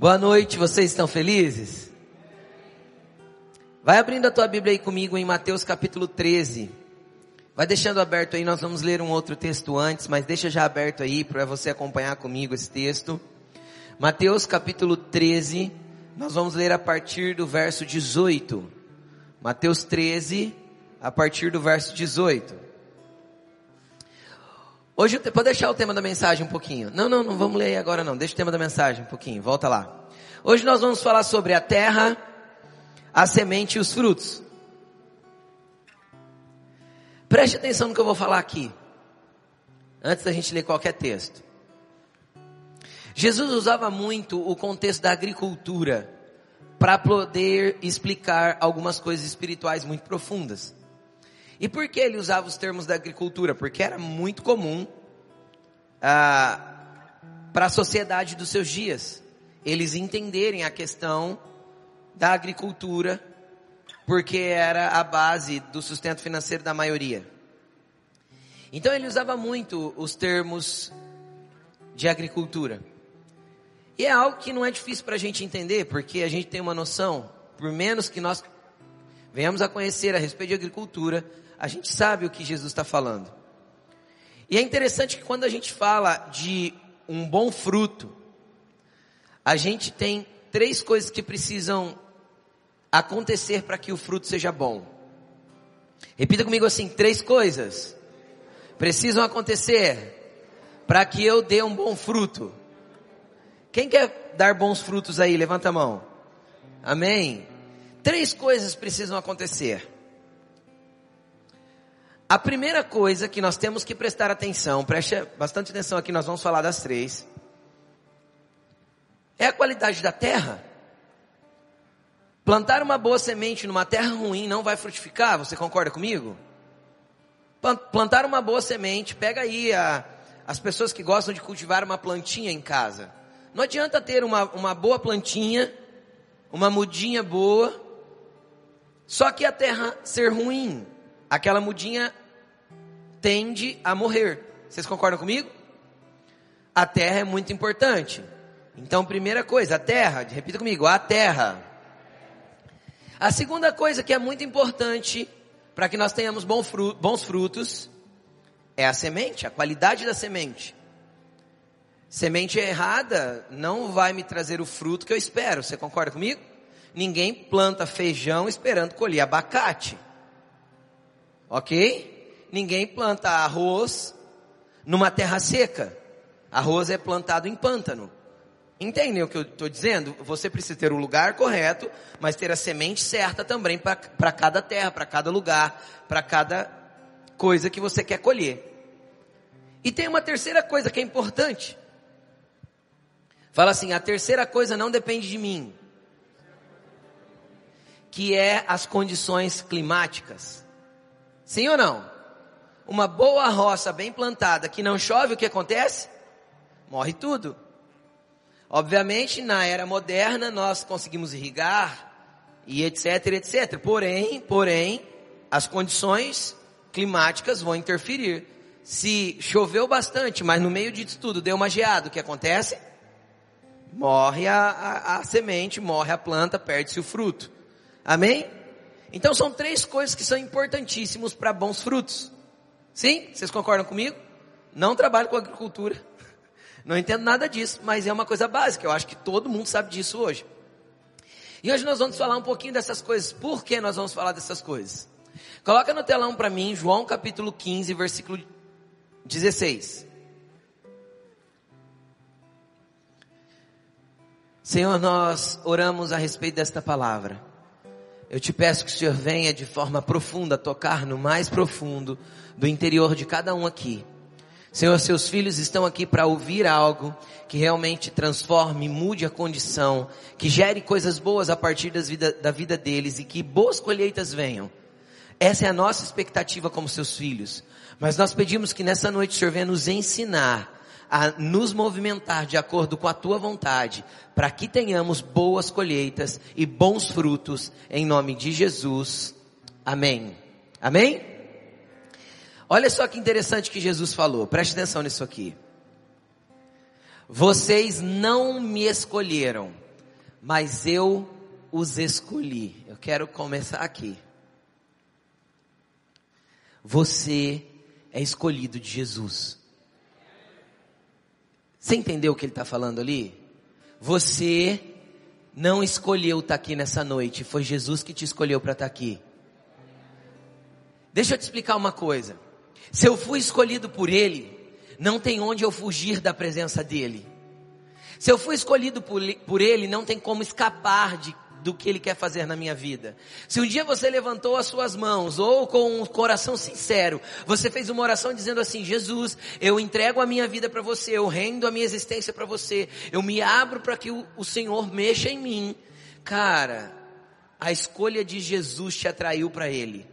Boa noite, vocês estão felizes? Vai abrindo a tua Bíblia aí comigo em Mateus capítulo 13. Vai deixando aberto aí, nós vamos ler um outro texto antes, mas deixa já aberto aí para você acompanhar comigo esse texto. Mateus capítulo 13, nós vamos ler a partir do verso 18. Mateus 13, a partir do verso 18. Hoje, pode deixar o tema da mensagem um pouquinho. Não, não, não vamos ler agora não. Deixa o tema da mensagem um pouquinho. Volta lá. Hoje nós vamos falar sobre a terra, a semente e os frutos. Preste atenção no que eu vou falar aqui. Antes da gente ler qualquer texto. Jesus usava muito o contexto da agricultura para poder explicar algumas coisas espirituais muito profundas. E por que ele usava os termos da agricultura? Porque era muito comum ah, para a sociedade dos seus dias eles entenderem a questão da agricultura, porque era a base do sustento financeiro da maioria. Então ele usava muito os termos de agricultura. E é algo que não é difícil para a gente entender, porque a gente tem uma noção, por menos que nós venhamos a conhecer a respeito de agricultura, a gente sabe o que Jesus está falando. E é interessante que quando a gente fala de um bom fruto, a gente tem três coisas que precisam acontecer para que o fruto seja bom. Repita comigo assim: três coisas precisam acontecer para que eu dê um bom fruto. Quem quer dar bons frutos aí? Levanta a mão. Amém? Três coisas precisam acontecer. A primeira coisa que nós temos que prestar atenção, preste bastante atenção aqui, nós vamos falar das três, é a qualidade da terra. Plantar uma boa semente numa terra ruim não vai frutificar, você concorda comigo? Plantar uma boa semente, pega aí a, as pessoas que gostam de cultivar uma plantinha em casa. Não adianta ter uma, uma boa plantinha, uma mudinha boa, só que a terra ser ruim. Aquela mudinha tende a morrer. Vocês concordam comigo? A terra é muito importante. Então, primeira coisa, a terra, repita comigo, a terra. A segunda coisa que é muito importante para que nós tenhamos bons frutos é a semente, a qualidade da semente. Semente errada não vai me trazer o fruto que eu espero. Você concorda comigo? Ninguém planta feijão esperando colher abacate. Ok? Ninguém planta arroz numa terra seca. Arroz é plantado em pântano. Entendem o que eu estou dizendo? Você precisa ter o lugar correto, mas ter a semente certa também para cada terra, para cada lugar, para cada coisa que você quer colher. E tem uma terceira coisa que é importante. Fala assim: a terceira coisa não depende de mim, que é as condições climáticas. Sim ou não? Uma boa roça bem plantada que não chove, o que acontece? Morre tudo. Obviamente, na era moderna, nós conseguimos irrigar e etc, etc. Porém, porém, as condições climáticas vão interferir. Se choveu bastante, mas no meio disso tudo deu uma geada, o que acontece? Morre a, a, a semente, morre a planta, perde-se o fruto. Amém? Então são três coisas que são importantíssimos para bons frutos. Sim? Vocês concordam comigo? Não trabalho com agricultura. Não entendo nada disso, mas é uma coisa básica. Eu acho que todo mundo sabe disso hoje. E hoje nós vamos falar um pouquinho dessas coisas. Por que nós vamos falar dessas coisas? Coloca no telão para mim, João capítulo 15, versículo 16. Senhor, nós oramos a respeito desta palavra. Eu te peço que o Senhor venha de forma profunda tocar no mais profundo do interior de cada um aqui. Senhor, seus filhos estão aqui para ouvir algo que realmente transforme, mude a condição, que gere coisas boas a partir vida, da vida deles e que boas colheitas venham. Essa é a nossa expectativa como seus filhos. Mas nós pedimos que nessa noite o Senhor venha nos ensinar a nos movimentar de acordo com a tua vontade, para que tenhamos boas colheitas e bons frutos, em nome de Jesus. Amém. Amém? Olha só que interessante que Jesus falou, preste atenção nisso aqui. Vocês não me escolheram. mas eu os escolhi. Eu quero começar aqui. Você é escolhido de Jesus. Você entendeu o que ele está falando ali? Você não escolheu estar tá aqui nessa noite, foi Jesus que te escolheu para estar tá aqui. Deixa eu te explicar uma coisa. Se eu fui escolhido por Ele, não tem onde eu fugir da presença dEle. Se eu fui escolhido por, por Ele, não tem como escapar de do que Ele quer fazer na minha vida. Se um dia você levantou as suas mãos, ou com um coração sincero, você fez uma oração dizendo assim: Jesus, eu entrego a minha vida para você, eu rendo a minha existência para você, eu me abro para que o, o Senhor mexa em mim. Cara, a escolha de Jesus te atraiu para Ele,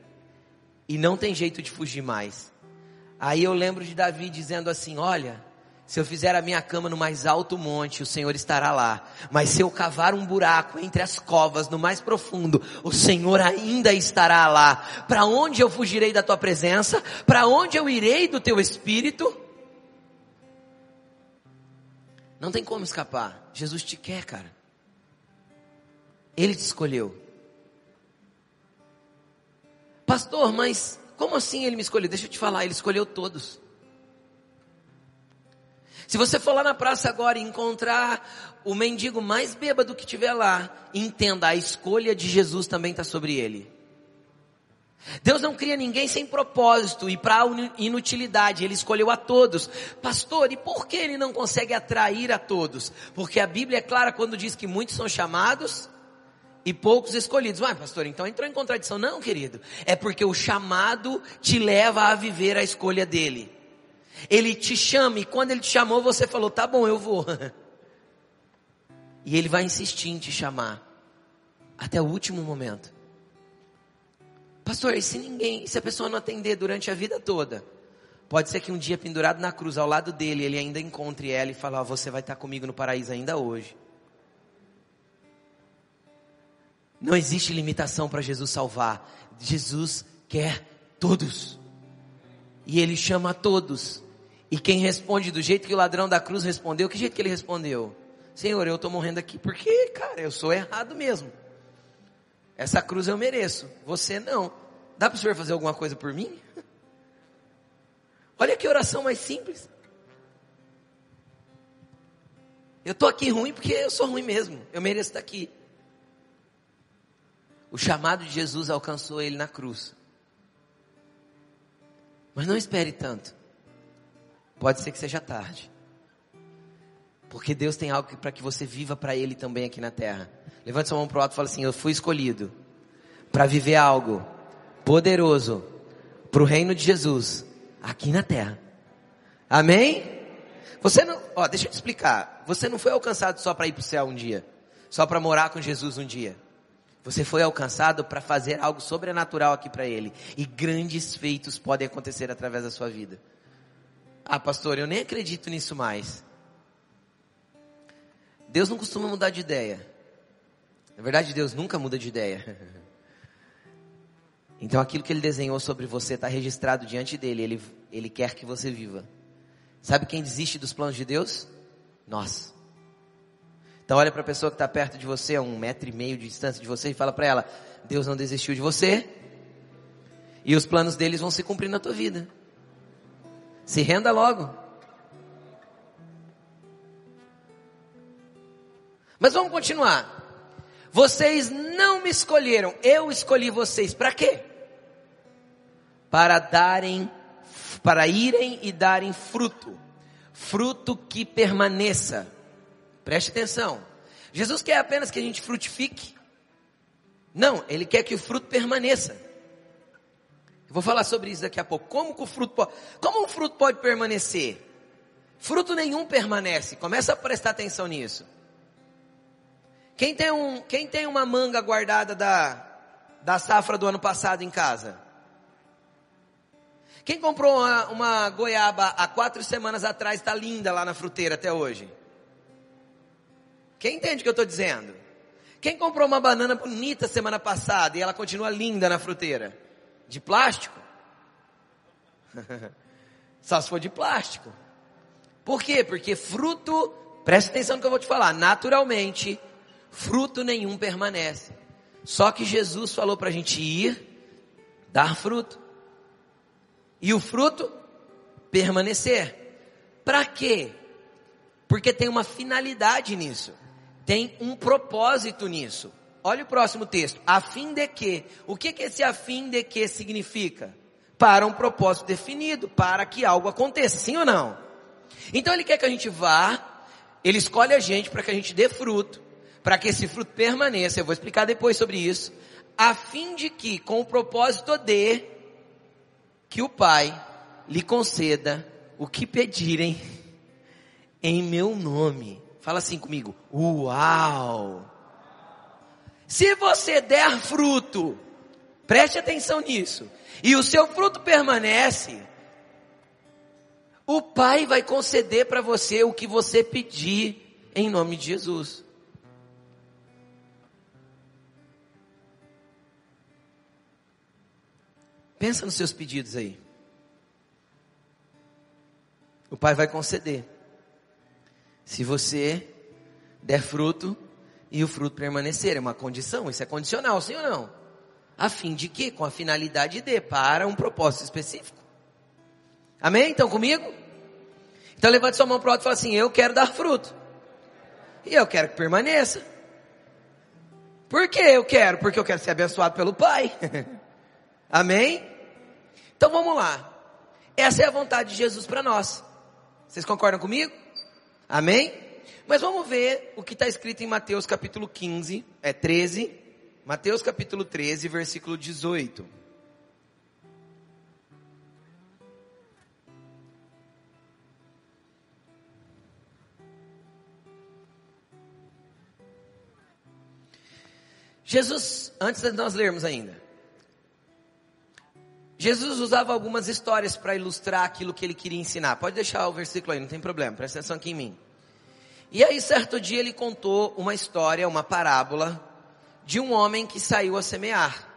e não tem jeito de fugir mais. Aí eu lembro de Davi dizendo assim: Olha, se eu fizer a minha cama no mais alto monte, o Senhor estará lá. Mas se eu cavar um buraco entre as covas, no mais profundo, o Senhor ainda estará lá. Para onde eu fugirei da tua presença? Para onde eu irei do teu espírito? Não tem como escapar. Jesus te quer, cara. Ele te escolheu. Pastor, mas como assim ele me escolheu? Deixa eu te falar, ele escolheu todos. Se você for lá na praça agora e encontrar o mendigo mais bêbado que tiver lá, entenda, a escolha de Jesus também está sobre ele. Deus não cria ninguém sem propósito e para inutilidade, Ele escolheu a todos. Pastor, e por que Ele não consegue atrair a todos? Porque a Bíblia é clara quando diz que muitos são chamados e poucos escolhidos. Vai, pastor, então entrou em contradição. Não, querido. É porque o chamado te leva a viver a escolha dele. Ele te chama e quando ele te chamou, você falou: tá bom, eu vou. E ele vai insistir em te chamar até o último momento. Pastor, e se ninguém, se a pessoa não atender durante a vida toda, pode ser que um dia pendurado na cruz ao lado dele, ele ainda encontre ela e fale: oh, você vai estar comigo no paraíso ainda hoje. Não existe limitação para Jesus salvar. Jesus quer todos. E ele chama a todos. E quem responde do jeito que o ladrão da cruz respondeu, que jeito que ele respondeu? Senhor, eu estou morrendo aqui porque, cara, eu sou errado mesmo. Essa cruz eu mereço, você não. Dá para o senhor fazer alguma coisa por mim? Olha que oração mais simples. Eu estou aqui ruim porque eu sou ruim mesmo. Eu mereço estar aqui. O chamado de Jesus alcançou ele na cruz. Mas não espere tanto. Pode ser que seja tarde. Porque Deus tem algo para que você viva para Ele também aqui na terra. Levante sua mão para o alto e fala assim: Eu fui escolhido para viver algo poderoso para o reino de Jesus aqui na terra. Amém? Você não, ó, deixa eu te explicar. Você não foi alcançado só para ir para o céu um dia, só para morar com Jesus um dia. Você foi alcançado para fazer algo sobrenatural aqui para Ele. E grandes feitos podem acontecer através da sua vida. Ah, pastor, eu nem acredito nisso mais. Deus não costuma mudar de ideia. Na verdade, Deus nunca muda de ideia. Então aquilo que Ele desenhou sobre você está registrado diante dele. Ele, ele quer que você viva. Sabe quem desiste dos planos de Deus? Nós. Então olha para a pessoa que está perto de você, a um metro e meio de distância de você, e fala para ela: Deus não desistiu de você. E os planos deles vão se cumprir na tua vida. Se renda logo. Mas vamos continuar. Vocês não me escolheram, eu escolhi vocês. Para quê? Para darem, para irem e darem fruto. Fruto que permaneça. Preste atenção. Jesus quer apenas que a gente frutifique. Não, Ele quer que o fruto permaneça. Eu vou falar sobre isso daqui a pouco. Como que o fruto pode, como um fruto pode permanecer? Fruto nenhum permanece. Começa a prestar atenção nisso. Quem tem, um, quem tem uma manga guardada da, da safra do ano passado em casa? Quem comprou uma, uma goiaba há quatro semanas atrás está linda lá na fruteira até hoje? Quem entende o que eu estou dizendo? Quem comprou uma banana bonita semana passada e ela continua linda na fruteira? De plástico? Só se for de plástico. Por quê? Porque fruto, preste atenção no que eu vou te falar, naturalmente, fruto nenhum permanece. Só que Jesus falou para a gente ir, dar fruto. E o fruto permanecer. Para quê? Porque tem uma finalidade nisso. Tem um propósito nisso. Olha o próximo texto. A fim de que? O que que esse a fim de que significa? Para um propósito definido, para que algo aconteça, sim ou não? Então ele quer que a gente vá, ele escolhe a gente para que a gente dê fruto, para que esse fruto permaneça. Eu vou explicar depois sobre isso. A fim de que, com o propósito de que o Pai lhe conceda o que pedirem em meu nome. Fala assim comigo. Uau! Se você der fruto, preste atenção nisso, e o seu fruto permanece, o Pai vai conceder para você o que você pedir em nome de Jesus. Pensa nos seus pedidos aí. O Pai vai conceder. Se você der fruto e o fruto permanecer, é uma condição, isso é condicional, sim ou não? A fim de que? Com a finalidade de, para um propósito específico. Amém? Então comigo? Então levante sua mão para o alto e fala assim, eu quero dar fruto. E eu quero que permaneça. Por que eu quero? Porque eu quero ser abençoado pelo Pai. Amém? Então vamos lá. Essa é a vontade de Jesus para nós. Vocês concordam comigo? Amém? Mas vamos ver o que está escrito em Mateus capítulo 15, é 13. Mateus capítulo 13, versículo 18. Jesus, antes de nós lermos ainda, Jesus usava algumas histórias para ilustrar aquilo que ele queria ensinar. Pode deixar o versículo aí, não tem problema, presta atenção aqui em mim. E aí, certo dia, ele contou uma história, uma parábola, de um homem que saiu a semear.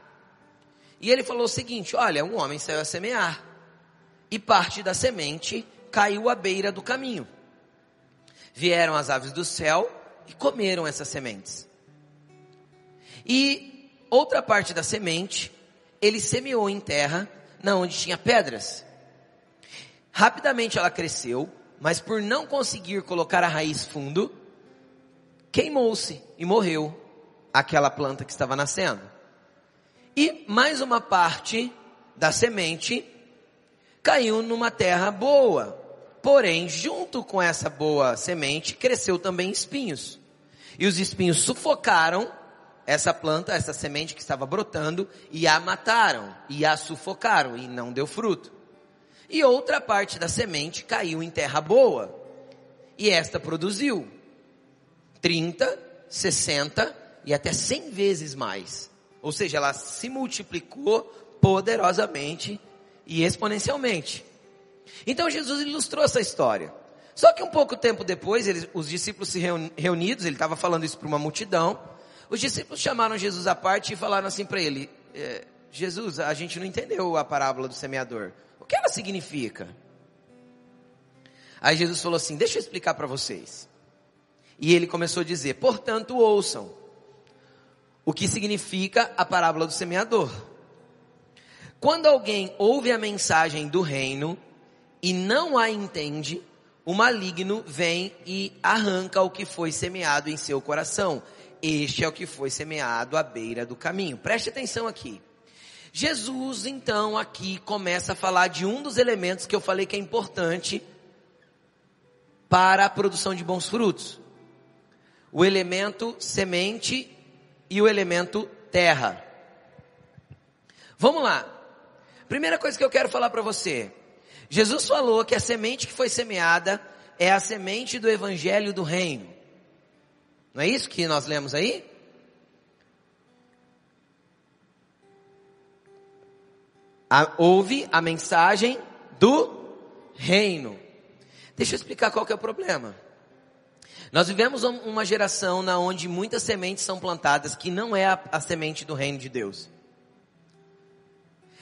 E ele falou o seguinte: olha, um homem saiu a semear, e parte da semente caiu à beira do caminho. Vieram as aves do céu e comeram essas sementes. E outra parte da semente ele semeou em terra, na onde tinha pedras. Rapidamente ela cresceu, mas por não conseguir colocar a raiz fundo, queimou-se e morreu aquela planta que estava nascendo. E mais uma parte da semente caiu numa terra boa. Porém, junto com essa boa semente, cresceu também espinhos. E os espinhos sufocaram essa planta, essa semente que estava brotando, e a mataram, e a sufocaram, e não deu fruto. E outra parte da semente caiu em terra boa, e esta produziu 30, 60 e até 100 vezes mais. Ou seja, ela se multiplicou poderosamente e exponencialmente. Então Jesus ilustrou essa história. Só que um pouco tempo depois, eles, os discípulos se reunidos, ele estava falando isso para uma multidão, os discípulos chamaram Jesus à parte e falaram assim para ele: é, Jesus, a gente não entendeu a parábola do semeador. O que ela significa? Aí Jesus falou assim: Deixa eu explicar para vocês. E ele começou a dizer: Portanto, ouçam o que significa a parábola do semeador. Quando alguém ouve a mensagem do reino e não a entende, o maligno vem e arranca o que foi semeado em seu coração. Este é o que foi semeado à beira do caminho. Preste atenção aqui. Jesus, então, aqui começa a falar de um dos elementos que eu falei que é importante para a produção de bons frutos. O elemento semente e o elemento terra. Vamos lá. Primeira coisa que eu quero falar para você. Jesus falou que a semente que foi semeada é a semente do evangelho do reino. Não é isso que nós lemos aí? A, ouve a mensagem do reino. Deixa eu explicar qual que é o problema. Nós vivemos uma geração na onde muitas sementes são plantadas que não é a, a semente do reino de Deus.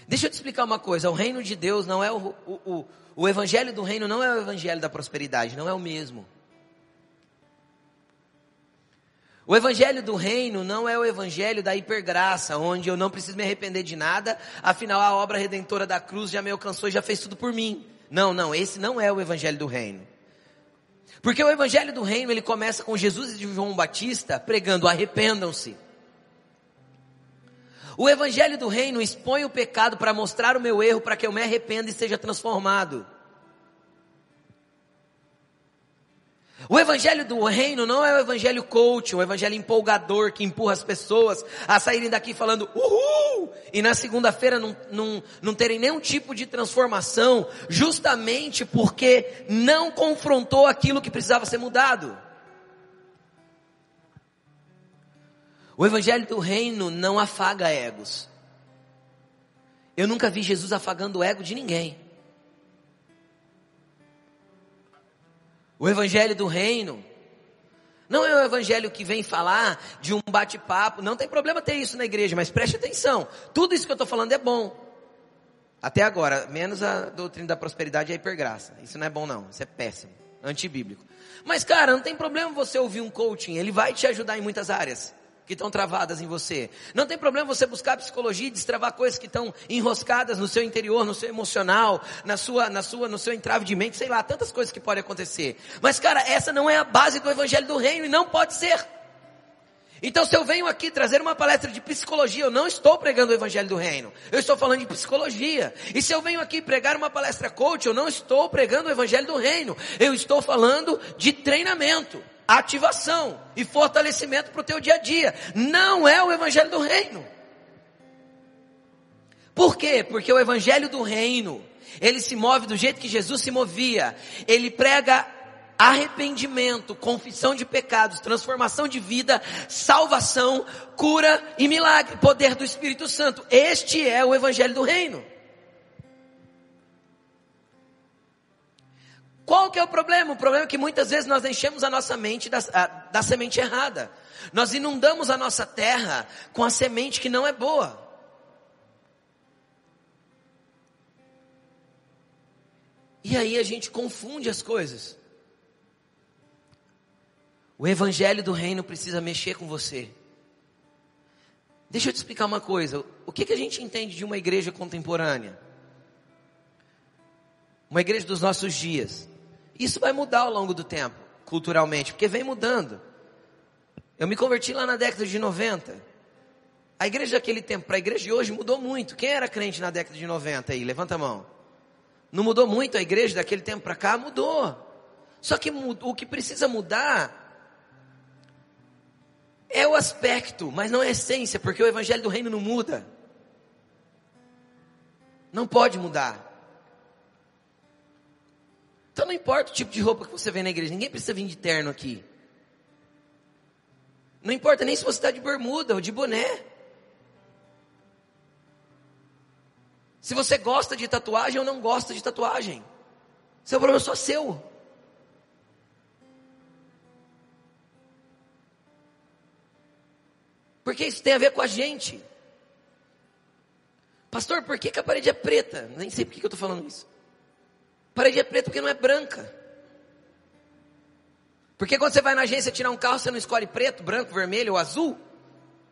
Deixa eu te explicar uma coisa, o reino de Deus não é o, o, o, o evangelho do reino não é o evangelho da prosperidade, não é o mesmo. O evangelho do reino não é o evangelho da hipergraça, onde eu não preciso me arrepender de nada, afinal a obra redentora da cruz já me alcançou e já fez tudo por mim. Não, não, esse não é o evangelho do reino. Porque o evangelho do reino, ele começa com Jesus e João Batista pregando arrependam-se. O evangelho do reino expõe o pecado para mostrar o meu erro, para que eu me arrependa e seja transformado. O evangelho do reino não é o evangelho coach, o evangelho empolgador que empurra as pessoas a saírem daqui falando uhul e na segunda-feira não, não, não terem nenhum tipo de transformação, justamente porque não confrontou aquilo que precisava ser mudado. O evangelho do reino não afaga egos. Eu nunca vi Jesus afagando o ego de ninguém. O evangelho do reino não é o evangelho que vem falar de um bate-papo. Não tem problema ter isso na igreja, mas preste atenção. Tudo isso que eu estou falando é bom. Até agora, menos a doutrina da prosperidade e a hipergraça. Isso não é bom não, isso é péssimo, antibíblico. Mas cara, não tem problema você ouvir um coaching, ele vai te ajudar em muitas áreas que estão travadas em você. Não tem problema você buscar psicologia e destravar coisas que estão enroscadas no seu interior, no seu emocional, na sua, na sua, no seu entrave de mente, sei lá, tantas coisas que podem acontecer. Mas cara, essa não é a base do evangelho do reino e não pode ser. Então, se eu venho aqui trazer uma palestra de psicologia, eu não estou pregando o evangelho do reino. Eu estou falando de psicologia. E se eu venho aqui pregar uma palestra coach, eu não estou pregando o evangelho do reino. Eu estou falando de treinamento ativação e fortalecimento para o teu dia a dia. Não é o evangelho do reino. Por quê? Porque o evangelho do reino, ele se move do jeito que Jesus se movia. Ele prega arrependimento, confissão de pecados, transformação de vida, salvação, cura e milagre, poder do Espírito Santo. Este é o evangelho do reino. Qual que é o problema? O problema é que muitas vezes nós enchemos a nossa mente da, a, da semente errada. Nós inundamos a nossa terra com a semente que não é boa. E aí a gente confunde as coisas. O evangelho do reino precisa mexer com você. Deixa eu te explicar uma coisa. O que, que a gente entende de uma igreja contemporânea? Uma igreja dos nossos dias. Isso vai mudar ao longo do tempo, culturalmente, porque vem mudando. Eu me converti lá na década de 90. A igreja daquele tempo para a igreja de hoje mudou muito. Quem era crente na década de 90 aí? Levanta a mão. Não mudou muito a igreja daquele tempo para cá? Mudou. Só que o que precisa mudar é o aspecto, mas não a essência, porque o evangelho do reino não muda. Não pode mudar. Então não importa o tipo de roupa que você vê na igreja, ninguém precisa vir de terno aqui. Não importa nem se você está de bermuda ou de boné. Se você gosta de tatuagem ou não gosta de tatuagem. Seu problema é só seu. Porque isso tem a ver com a gente. Pastor, por que, que a parede é preta? Nem sei por que, que eu estou falando isso. Parede é preta porque não é branca. Porque quando você vai na agência tirar um carro, você não escolhe preto, branco, vermelho ou azul?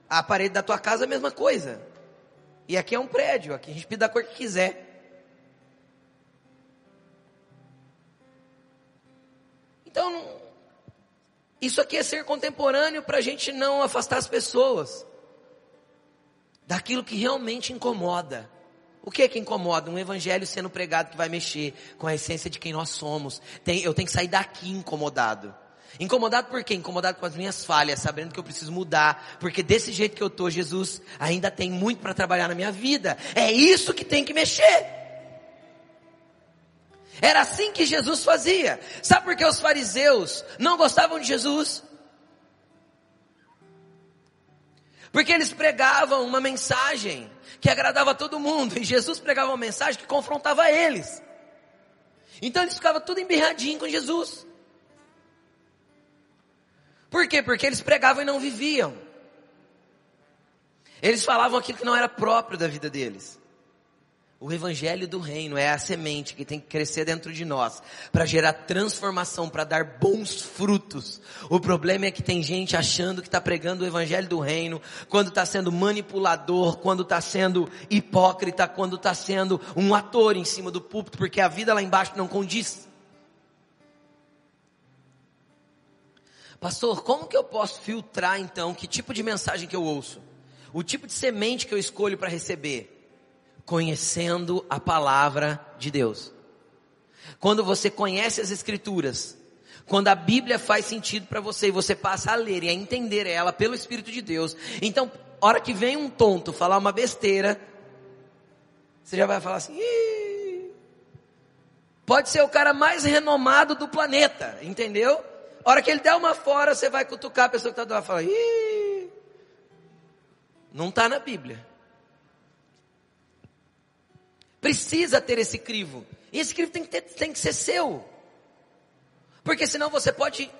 A parede da tua casa é a mesma coisa. E aqui é um prédio, aqui a gente pede da cor que quiser. Então, isso aqui é ser contemporâneo para a gente não afastar as pessoas daquilo que realmente incomoda. O que é que incomoda? Um evangelho sendo pregado que vai mexer com a essência de quem nós somos. Tem, eu tenho que sair daqui incomodado. Incomodado por quê? Incomodado com as minhas falhas, sabendo que eu preciso mudar, porque desse jeito que eu tô, Jesus ainda tem muito para trabalhar na minha vida. É isso que tem que mexer. Era assim que Jesus fazia. Sabe por que os fariseus não gostavam de Jesus? Porque eles pregavam uma mensagem que agradava a todo mundo. E Jesus pregava uma mensagem que confrontava eles. Então eles ficavam tudo embirradinho com Jesus. Por quê? Porque eles pregavam e não viviam. Eles falavam aquilo que não era próprio da vida deles. O evangelho do reino é a semente que tem que crescer dentro de nós para gerar transformação, para dar bons frutos. O problema é que tem gente achando que está pregando o evangelho do reino quando está sendo manipulador, quando está sendo hipócrita, quando está sendo um ator em cima do púlpito, porque a vida lá embaixo não condiz. Pastor, como que eu posso filtrar então que tipo de mensagem que eu ouço? O tipo de semente que eu escolho para receber? Conhecendo a palavra de Deus. Quando você conhece as escrituras, quando a Bíblia faz sentido para você e você passa a ler e a entender ela pelo Espírito de Deus, então, hora que vem um tonto falar uma besteira, você já vai falar assim, pode ser o cara mais renomado do planeta, entendeu? Hora que ele der uma fora, você vai cutucar a pessoa que está do lado e falar, Ih! não está na Bíblia. Precisa ter esse crivo. E esse crivo tem que, ter, tem que ser seu. Porque senão você pode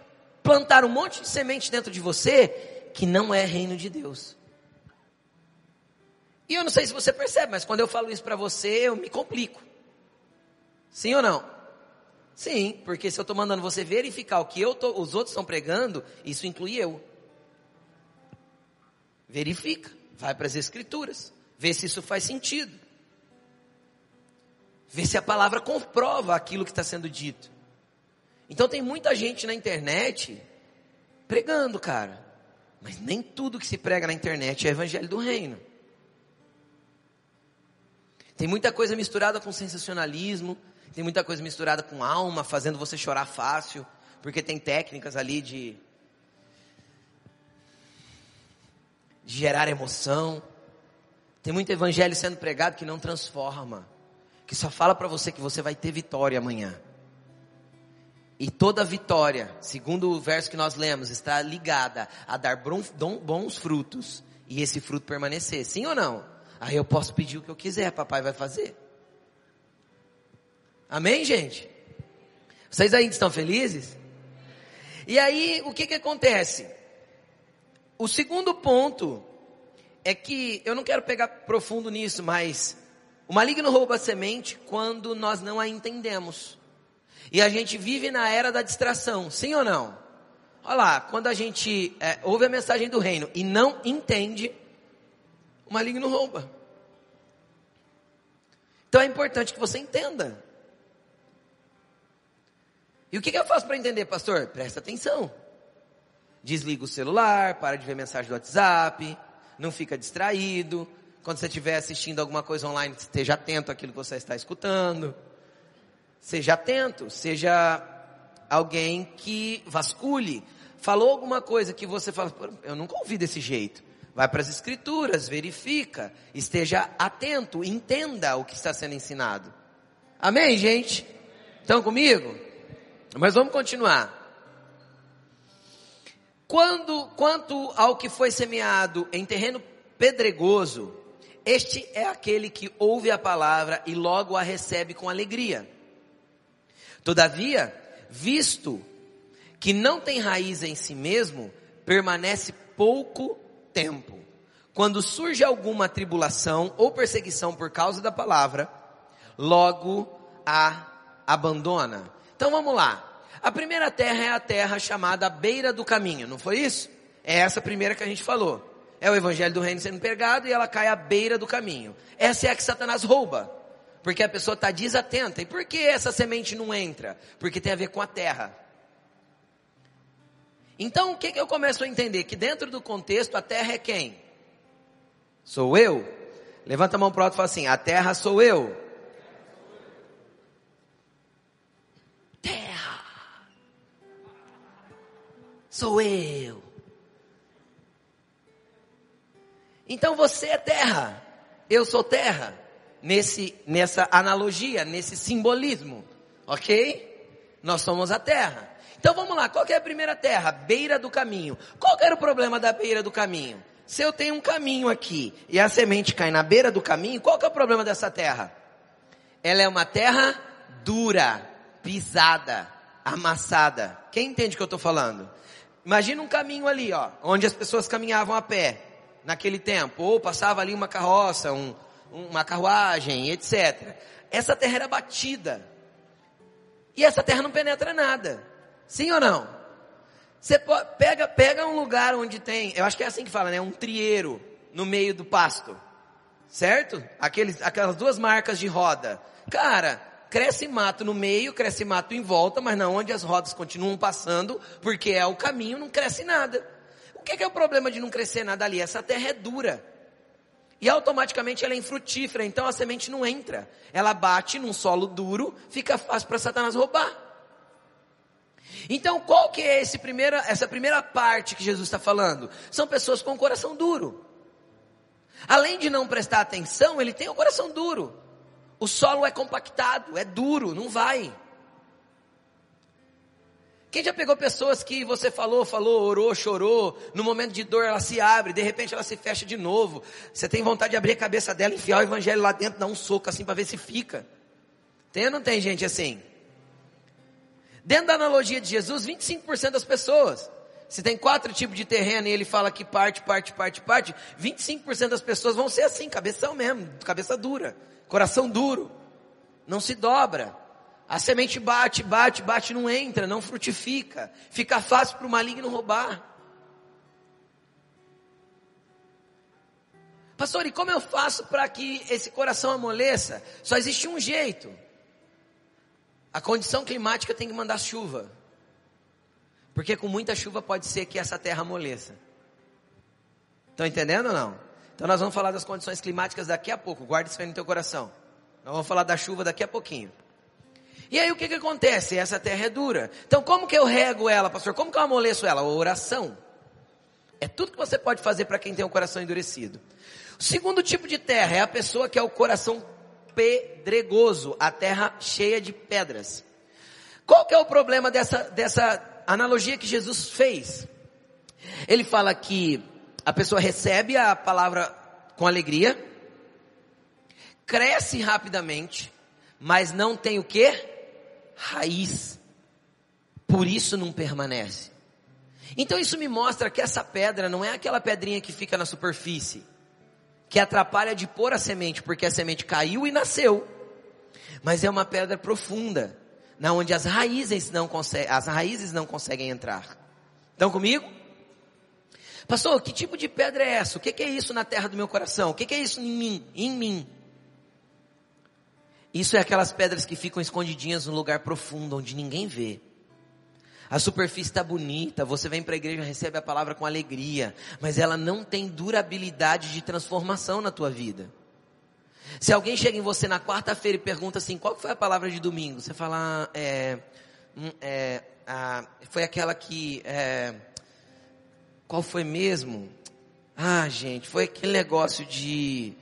plantar um monte de semente dentro de você que não é reino de Deus. E eu não sei se você percebe, mas quando eu falo isso para você, eu me complico. Sim ou não? Sim, porque se eu estou mandando você verificar o que eu tô, os outros estão pregando, isso inclui eu. Verifica, vai para as escrituras, vê se isso faz sentido. Ver se a palavra comprova aquilo que está sendo dito. Então tem muita gente na internet pregando, cara. Mas nem tudo que se prega na internet é evangelho do reino. Tem muita coisa misturada com sensacionalismo, tem muita coisa misturada com alma, fazendo você chorar fácil, porque tem técnicas ali de, de gerar emoção. Tem muito evangelho sendo pregado que não transforma que só fala para você que você vai ter vitória amanhã. E toda vitória, segundo o verso que nós lemos, está ligada a dar bons frutos e esse fruto permanecer. Sim ou não? Aí eu posso pedir o que eu quiser, papai vai fazer. Amém, gente? Vocês ainda estão felizes? E aí, o que que acontece? O segundo ponto é que eu não quero pegar profundo nisso, mas o maligno rouba a semente quando nós não a entendemos. E a gente vive na era da distração, sim ou não? Olha lá, quando a gente é, ouve a mensagem do reino e não entende, o maligno rouba. Então é importante que você entenda. E o que, que eu faço para entender, pastor? Presta atenção. Desliga o celular, para de ver mensagem do WhatsApp, não fica distraído, quando você estiver assistindo alguma coisa online, esteja atento àquilo que você está escutando. Seja atento, seja alguém que vasculhe. Falou alguma coisa que você fala, eu nunca ouvi desse jeito. Vai para as escrituras, verifica, esteja atento, entenda o que está sendo ensinado. Amém, gente? Estão comigo? Mas vamos continuar. Quando, quanto ao que foi semeado em terreno pedregoso, este é aquele que ouve a palavra e logo a recebe com alegria. Todavia, visto que não tem raiz em si mesmo, permanece pouco tempo. Quando surge alguma tribulação ou perseguição por causa da palavra, logo a abandona. Então vamos lá. A primeira terra é a terra chamada beira do caminho, não foi isso? É essa primeira que a gente falou. É o evangelho do reino sendo pregado e ela cai à beira do caminho. Essa é a que Satanás rouba. Porque a pessoa está desatenta. E por que essa semente não entra? Porque tem a ver com a terra. Então o que, que eu começo a entender? Que dentro do contexto a terra é quem? Sou eu? Levanta a mão para o alto e fala assim: a terra sou eu. Terra. Sou eu. Então você é terra, eu sou terra, nesse, nessa analogia, nesse simbolismo, ok? Nós somos a terra. Então vamos lá, qual é a primeira terra? Beira do caminho. Qual era o problema da beira do caminho? Se eu tenho um caminho aqui e a semente cai na beira do caminho, qual é o problema dessa terra? Ela é uma terra dura, pisada, amassada. Quem entende o que eu estou falando? Imagina um caminho ali, ó, onde as pessoas caminhavam a pé naquele tempo, ou passava ali uma carroça, um, uma carruagem, etc. Essa terra era batida. E essa terra não penetra nada. Sim ou não? Você pega, pega um lugar onde tem, eu acho que é assim que fala, né? Um trieiro no meio do pasto. Certo? Aqueles, aquelas duas marcas de roda. Cara, cresce mato no meio, cresce mato em volta, mas não onde as rodas continuam passando, porque é o caminho, não cresce nada. O que é, que é o problema de não crescer nada ali? Essa terra é dura. E automaticamente ela é infrutífera, então a semente não entra. Ela bate num solo duro, fica fácil para Satanás roubar. Então, qual que é esse primeira, essa primeira parte que Jesus está falando? São pessoas com o coração duro. Além de não prestar atenção, ele tem o coração duro. O solo é compactado, é duro, não vai. Quem já pegou pessoas que você falou, falou, orou, chorou, no momento de dor ela se abre, de repente ela se fecha de novo. Você tem vontade de abrir a cabeça dela, enfiar o evangelho lá dentro, dar um soco assim para ver se fica. Tem ou não tem gente assim? Dentro da analogia de Jesus, 25% das pessoas. Se tem quatro tipos de terreno e ele fala que parte, parte, parte, parte, 25% das pessoas vão ser assim, cabeção mesmo, cabeça dura, coração duro, não se dobra. A semente bate, bate, bate, não entra, não frutifica, fica fácil para o maligno roubar. Pastor, e como eu faço para que esse coração amoleça? Só existe um jeito. A condição climática tem que mandar chuva. Porque com muita chuva pode ser que essa terra amoleça. Estão entendendo ou não? Então nós vamos falar das condições climáticas daqui a pouco. Guarde isso aí no teu coração. Nós vamos falar da chuva daqui a pouquinho. E aí o que que acontece? Essa terra é dura. Então como que eu rego ela, pastor? Como que eu amoleço ela? Oração. É tudo que você pode fazer para quem tem o coração endurecido. O segundo tipo de terra é a pessoa que é o coração pedregoso, a terra cheia de pedras. Qual que é o problema dessa, dessa analogia que Jesus fez? Ele fala que a pessoa recebe a palavra com alegria, cresce rapidamente, mas não tem o que? Raiz. Por isso não permanece. Então isso me mostra que essa pedra não é aquela pedrinha que fica na superfície que atrapalha de pôr a semente, porque a semente caiu e nasceu. Mas é uma pedra profunda, na onde as raízes não conseguem, as raízes não conseguem entrar. Estão comigo? Pastor, que tipo de pedra é essa? O que, é isso na terra do meu coração? O que, que é isso em mim? Em mim. Isso é aquelas pedras que ficam escondidinhas no lugar profundo, onde ninguém vê. A superfície está bonita, você vem para a igreja, recebe a palavra com alegria, mas ela não tem durabilidade de transformação na tua vida. Se alguém chega em você na quarta-feira e pergunta assim, qual foi a palavra de domingo? Você fala, é, hum, é, foi aquela que, é, qual foi mesmo? Ah, gente, foi aquele negócio de,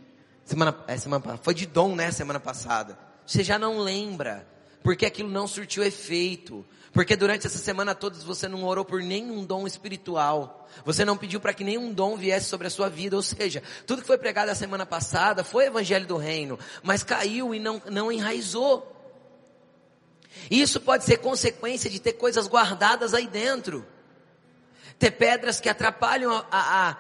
semana, é, semana, foi de dom, né, semana passada. Você já não lembra, porque aquilo não surtiu efeito. Porque durante essa semana toda você não orou por nenhum dom espiritual. Você não pediu para que nenhum dom viesse sobre a sua vida. Ou seja, tudo que foi pregado a semana passada foi evangelho do reino, mas caiu e não, não enraizou. Isso pode ser consequência de ter coisas guardadas aí dentro. Ter pedras que atrapalham a, a,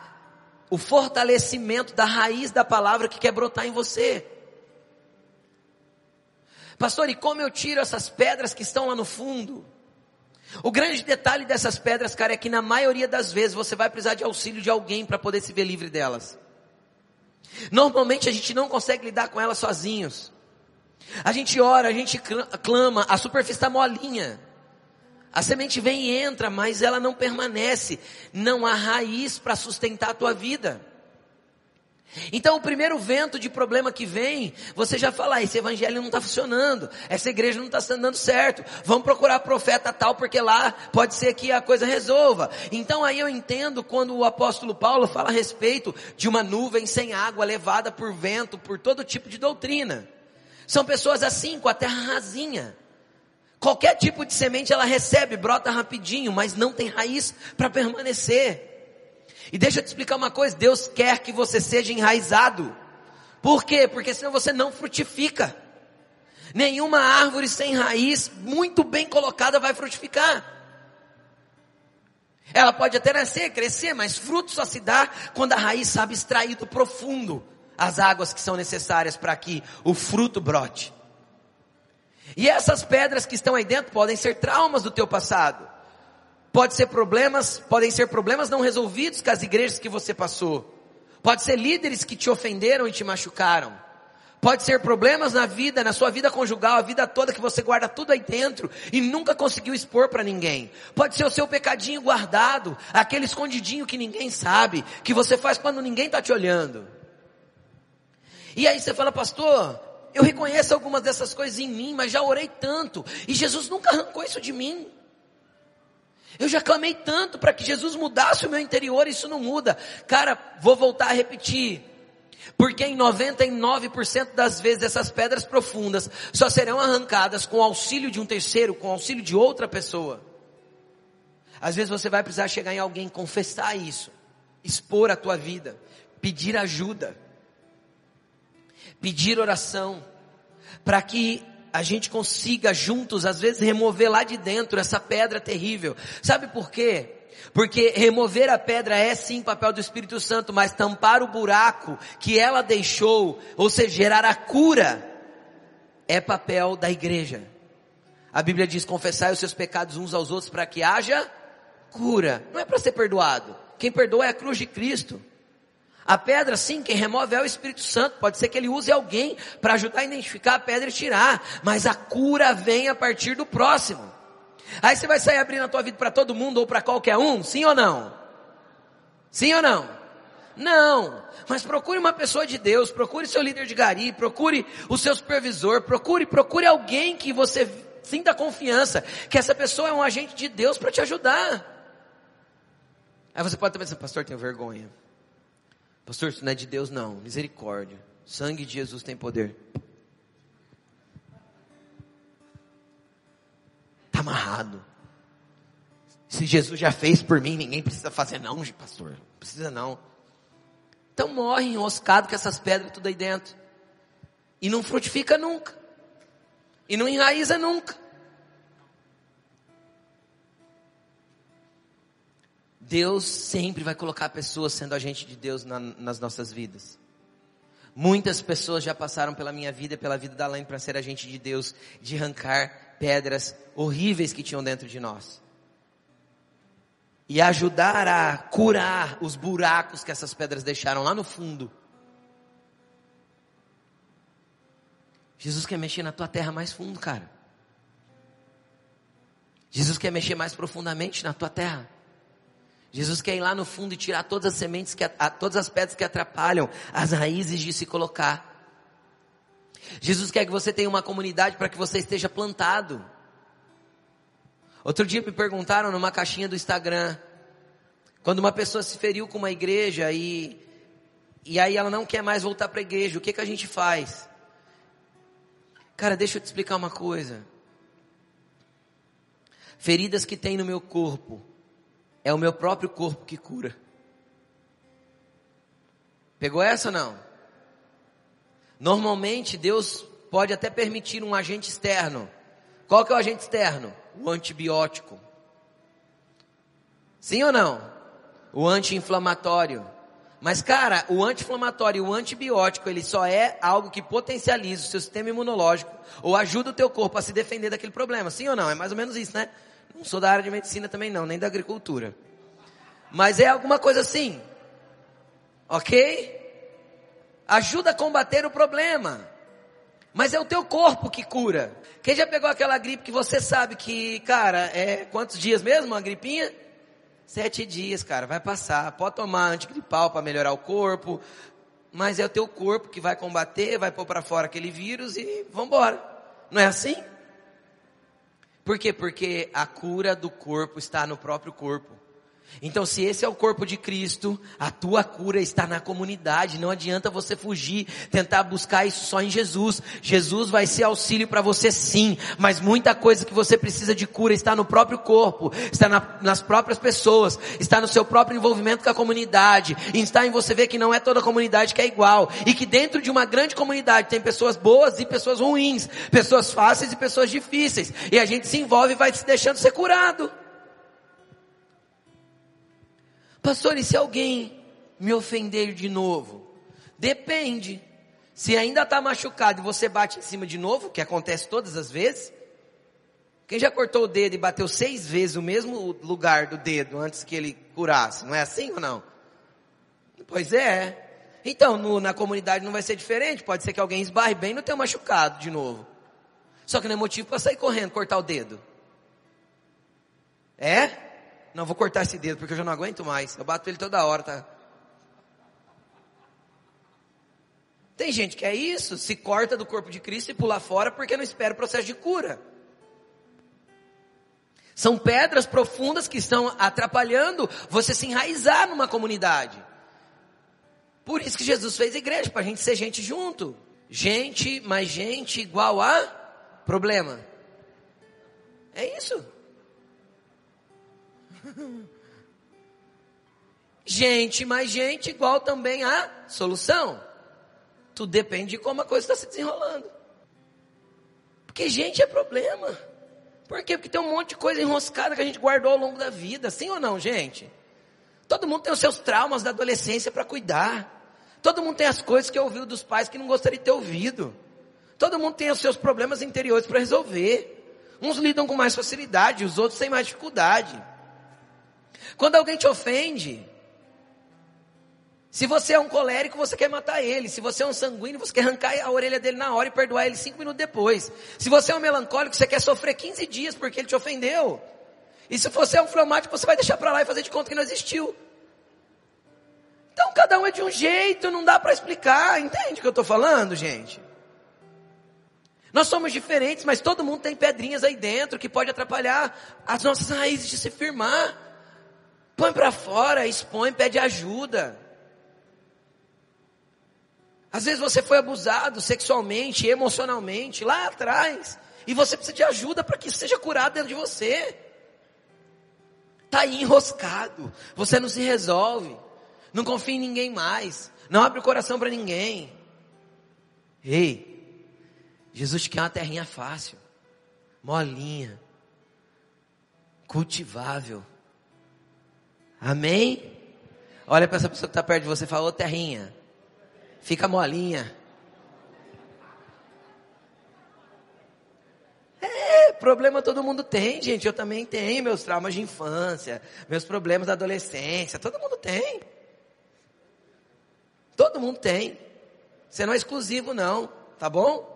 o fortalecimento da raiz da palavra que quer brotar em você. Pastor, e como eu tiro essas pedras que estão lá no fundo? O grande detalhe dessas pedras, cara, é que na maioria das vezes você vai precisar de auxílio de alguém para poder se ver livre delas. Normalmente a gente não consegue lidar com elas sozinhos. A gente ora, a gente clama, a superfície está molinha. A semente vem e entra, mas ela não permanece. Não há raiz para sustentar a tua vida. Então o primeiro vento de problema que vem, você já fala, ah, esse evangelho não está funcionando, essa igreja não está dando certo, vamos procurar profeta tal, porque lá pode ser que a coisa resolva. Então aí eu entendo quando o apóstolo Paulo fala a respeito de uma nuvem sem água levada por vento, por todo tipo de doutrina. São pessoas assim, com a terra rasinha. Qualquer tipo de semente ela recebe, brota rapidinho, mas não tem raiz para permanecer. E deixa eu te explicar uma coisa, Deus quer que você seja enraizado. Por quê? Porque senão você não frutifica. Nenhuma árvore sem raiz, muito bem colocada, vai frutificar. Ela pode até nascer, crescer, mas fruto só se dá quando a raiz sabe extrair do profundo. as águas que são necessárias para que o fruto brote. E essas pedras que estão aí dentro podem ser traumas do teu passado. Pode ser problemas, podem ser problemas não resolvidos com as igrejas que você passou. Pode ser líderes que te ofenderam e te machucaram. Pode ser problemas na vida, na sua vida conjugal, a vida toda que você guarda tudo aí dentro e nunca conseguiu expor para ninguém. Pode ser o seu pecadinho guardado, aquele escondidinho que ninguém sabe, que você faz quando ninguém está te olhando. E aí você fala, pastor, eu reconheço algumas dessas coisas em mim, mas já orei tanto e Jesus nunca arrancou isso de mim. Eu já clamei tanto para que Jesus mudasse o meu interior, isso não muda. Cara, vou voltar a repetir. Porque em 99% das vezes essas pedras profundas só serão arrancadas com auxílio de um terceiro, com auxílio de outra pessoa. Às vezes você vai precisar chegar em alguém, confessar isso, expor a tua vida, pedir ajuda, pedir oração, para que a gente consiga juntos, às vezes, remover lá de dentro essa pedra terrível. Sabe por quê? Porque remover a pedra é sim papel do Espírito Santo, mas tampar o buraco que ela deixou, ou seja, gerar a cura, é papel da igreja. A Bíblia diz: confessai os seus pecados uns aos outros para que haja cura. Não é para ser perdoado. Quem perdoa é a cruz de Cristo. A pedra, sim, quem remove é o Espírito Santo. Pode ser que ele use alguém para ajudar a identificar a pedra e tirar. Mas a cura vem a partir do próximo. Aí você vai sair abrindo a tua vida para todo mundo ou para qualquer um? Sim ou não? Sim ou não? Não. Mas procure uma pessoa de Deus, procure seu líder de gari, procure o seu supervisor, procure, procure alguém que você sinta confiança, que essa pessoa é um agente de Deus para te ajudar. Aí você pode estar pensando, pastor, tenho vergonha. Pastor, isso não é de Deus não, misericórdia. sangue de Jesus tem poder. Está amarrado. Se Jesus já fez por mim, ninguém precisa fazer não, pastor. Não precisa não. Então morre enroscado com essas pedras tudo aí dentro. E não frutifica nunca. E não enraiza nunca. Deus sempre vai colocar pessoas sendo agente de Deus na, nas nossas vidas. Muitas pessoas já passaram pela minha vida e pela vida da Laine para ser agente de Deus, de arrancar pedras horríveis que tinham dentro de nós. E ajudar a curar os buracos que essas pedras deixaram lá no fundo. Jesus quer mexer na tua terra mais fundo, cara. Jesus quer mexer mais profundamente na tua terra. Jesus quer ir lá no fundo e tirar todas as sementes, que, todas as pedras que atrapalham as raízes de se colocar. Jesus quer que você tenha uma comunidade para que você esteja plantado. Outro dia me perguntaram numa caixinha do Instagram, quando uma pessoa se feriu com uma igreja e, e aí ela não quer mais voltar para a igreja, o que, que a gente faz? Cara, deixa eu te explicar uma coisa. Feridas que tem no meu corpo, é o meu próprio corpo que cura. Pegou essa ou não? Normalmente Deus pode até permitir um agente externo. Qual que é o agente externo? O antibiótico. Sim ou não? O anti-inflamatório. Mas cara, o anti-inflamatório e o antibiótico, ele só é algo que potencializa o seu sistema imunológico ou ajuda o teu corpo a se defender daquele problema. Sim ou não? É mais ou menos isso, né? Não sou da área de medicina também não, nem da agricultura. Mas é alguma coisa assim. OK? ajuda a combater o problema. Mas é o teu corpo que cura. Quem já pegou aquela gripe que você sabe que, cara, é quantos dias mesmo uma gripinha? Sete dias, cara, vai passar. Pode tomar antigripal para melhorar o corpo, mas é o teu corpo que vai combater, vai pôr para fora aquele vírus e vambora. Não é assim? Por quê? Porque a cura do corpo está no próprio corpo. Então, se esse é o corpo de Cristo, a tua cura está na comunidade. Não adianta você fugir, tentar buscar isso só em Jesus. Jesus vai ser auxílio para você sim, mas muita coisa que você precisa de cura está no próprio corpo, está na, nas próprias pessoas, está no seu próprio envolvimento com a comunidade, está em você ver que não é toda comunidade que é igual, e que dentro de uma grande comunidade tem pessoas boas e pessoas ruins, pessoas fáceis e pessoas difíceis, e a gente se envolve e vai se deixando ser curado. Pastor, e se alguém me ofender de novo? Depende. Se ainda está machucado e você bate em cima de novo, que acontece todas as vezes, quem já cortou o dedo e bateu seis vezes o mesmo lugar do dedo antes que ele curasse? Não é assim ou não? Pois é. Então, no, na comunidade não vai ser diferente. Pode ser que alguém esbarre bem no teu machucado de novo. Só que não é motivo para sair correndo, cortar o dedo. É? Não, vou cortar esse dedo porque eu já não aguento mais. Eu bato ele toda hora, tá? Tem gente que é isso, se corta do corpo de Cristo e pula fora porque não espera o processo de cura. São pedras profundas que estão atrapalhando você se enraizar numa comunidade. Por isso que Jesus fez igreja, para a gente ser gente junto. Gente mais gente igual a problema. É isso. Gente mais gente igual também a solução. Tudo depende de como a coisa está se desenrolando. Porque gente é problema. Por quê? Porque tem um monte de coisa enroscada que a gente guardou ao longo da vida. Sim ou não, gente? Todo mundo tem os seus traumas da adolescência para cuidar. Todo mundo tem as coisas que ouviu dos pais que não gostaria de ter ouvido. Todo mundo tem os seus problemas interiores para resolver. Uns lidam com mais facilidade, os outros têm mais dificuldade. Quando alguém te ofende, se você é um colérico, você quer matar ele. Se você é um sanguíneo, você quer arrancar a orelha dele na hora e perdoar ele cinco minutos depois. Se você é um melancólico, você quer sofrer 15 dias porque ele te ofendeu. E se você é um fleumático, você vai deixar para lá e fazer de conta que não existiu. Então cada um é de um jeito, não dá para explicar. Entende o que eu estou falando, gente? Nós somos diferentes, mas todo mundo tem pedrinhas aí dentro que pode atrapalhar as nossas raízes de se firmar. Põe para fora, expõe, pede ajuda. Às vezes você foi abusado sexualmente, emocionalmente, lá atrás. E você precisa de ajuda para que seja curado dentro de você. Está aí enroscado. Você não se resolve. Não confia em ninguém mais. Não abre o coração para ninguém. Ei, Jesus quer uma terrinha fácil, molinha, cultivável. Amém? Olha para essa pessoa que está perto de você e fala, ô terrinha, fica molinha. É, problema todo mundo tem, gente. Eu também tenho meus traumas de infância, meus problemas da adolescência. Todo mundo tem. Todo mundo tem. Você não é exclusivo, não. Tá bom?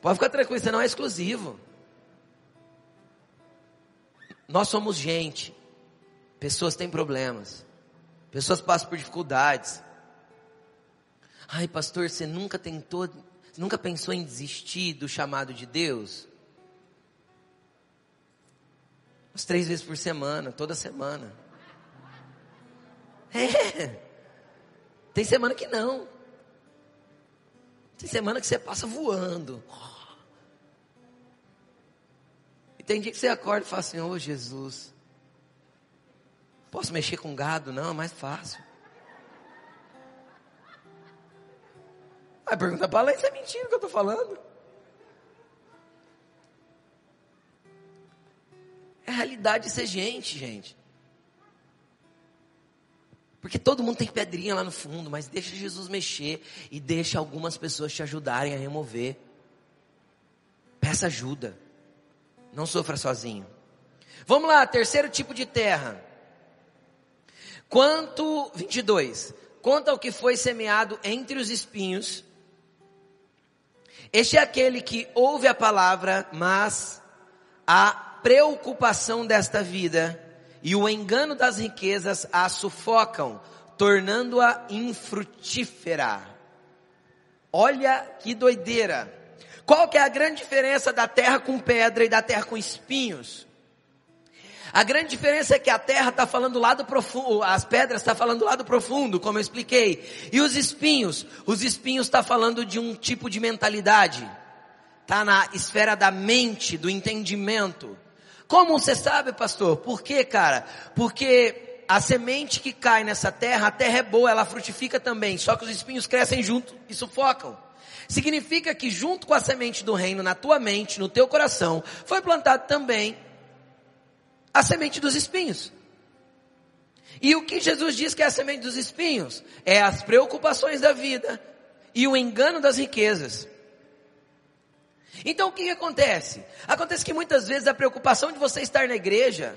Pode ficar tranquilo, você não é exclusivo. Nós somos gente. Pessoas têm problemas. Pessoas passam por dificuldades. Ai, pastor, você nunca tentou, nunca pensou em desistir do chamado de Deus? Umas três vezes por semana, toda semana. É. Tem semana que não. Tem semana que você passa voando. E tem dia que você acorda e fala assim, ô oh, Jesus. Posso mexer com gado? Não, é mais fácil. Aí pergunta para ela, isso é mentira que eu estou falando. É a realidade de ser gente, gente. Porque todo mundo tem pedrinha lá no fundo, mas deixa Jesus mexer e deixa algumas pessoas te ajudarem a remover. Peça ajuda. Não sofra sozinho. Vamos lá, terceiro tipo de terra. Quanto, 22. Quanto ao que foi semeado entre os espinhos, este é aquele que ouve a palavra, mas a preocupação desta vida e o engano das riquezas a sufocam, tornando-a infrutífera. Olha que doideira. Qual que é a grande diferença da terra com pedra e da terra com espinhos? A grande diferença é que a terra está falando do lado profundo, as pedras estão tá falando do lado profundo, como eu expliquei. E os espinhos, os espinhos está falando de um tipo de mentalidade. Está na esfera da mente, do entendimento. Como você sabe, pastor? Por quê, cara? Porque a semente que cai nessa terra, a terra é boa, ela frutifica também, só que os espinhos crescem junto e sufocam. Significa que junto com a semente do reino na tua mente, no teu coração, foi plantado também a semente dos espinhos. E o que Jesus diz que é a semente dos espinhos? É as preocupações da vida e o engano das riquezas. Então o que, que acontece? Acontece que muitas vezes a preocupação de você estar na igreja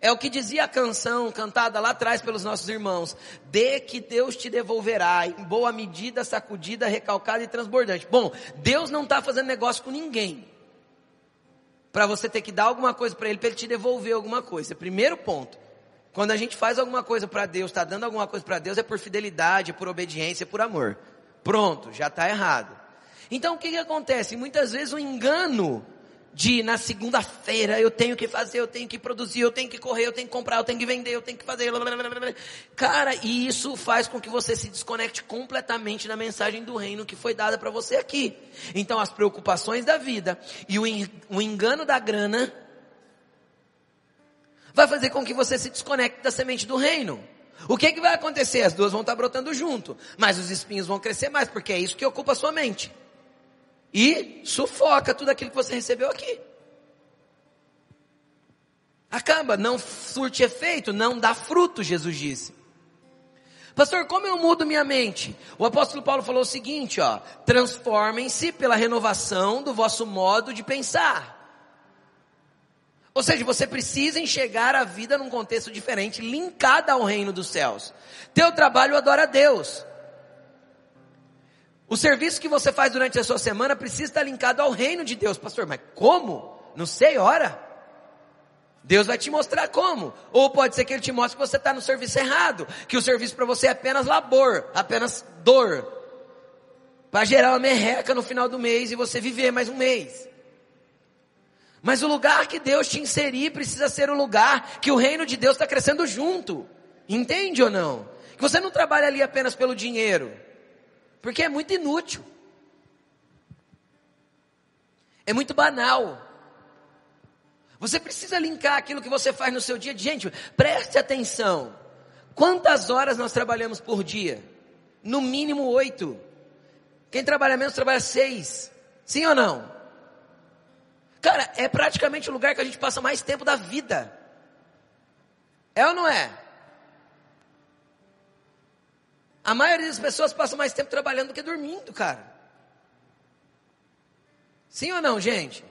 é o que dizia a canção cantada lá atrás pelos nossos irmãos: Dê que Deus te devolverá, em boa medida, sacudida, recalcada e transbordante. Bom, Deus não está fazendo negócio com ninguém. Para você ter que dar alguma coisa para Ele, para Ele te devolver alguma coisa. Primeiro ponto. Quando a gente faz alguma coisa para Deus, está dando alguma coisa para Deus, é por fidelidade, por obediência, por amor. Pronto, já está errado. Então o que, que acontece? Muitas vezes o engano de na segunda-feira eu tenho que fazer, eu tenho que produzir, eu tenho que correr, eu tenho que comprar, eu tenho que vender, eu tenho que fazer. Cara, e isso faz com que você se desconecte completamente da mensagem do reino que foi dada para você aqui. Então as preocupações da vida e o engano da grana vai fazer com que você se desconecte da semente do reino. O que, que vai acontecer? As duas vão estar brotando junto, mas os espinhos vão crescer mais, porque é isso que ocupa a sua mente e sufoca tudo aquilo que você recebeu aqui. Acaba, não surte efeito, não dá fruto, Jesus disse. Pastor, como eu mudo minha mente? O apóstolo Paulo falou o seguinte, ó: transformem-se pela renovação do vosso modo de pensar. Ou seja, você precisa enxergar a vida num contexto diferente, linkada ao reino dos céus. Teu trabalho adora a Deus. O serviço que você faz durante a sua semana precisa estar linkado ao reino de Deus, pastor. Mas como? Não sei, ora. Deus vai te mostrar como. Ou pode ser que Ele te mostre que você está no serviço errado, que o serviço para você é apenas labor, apenas dor, para gerar uma merreca no final do mês e você viver mais um mês. Mas o lugar que Deus te inserir precisa ser o lugar que o reino de Deus está crescendo junto. Entende ou não? Que você não trabalha ali apenas pelo dinheiro. Porque é muito inútil. É muito banal. Você precisa linkar aquilo que você faz no seu dia. Gente, preste atenção. Quantas horas nós trabalhamos por dia? No mínimo oito. Quem trabalha menos trabalha seis. Sim ou não? Cara, é praticamente o lugar que a gente passa mais tempo da vida. É ou não é? A maioria das pessoas passa mais tempo trabalhando do que dormindo, cara. Sim ou não, gente?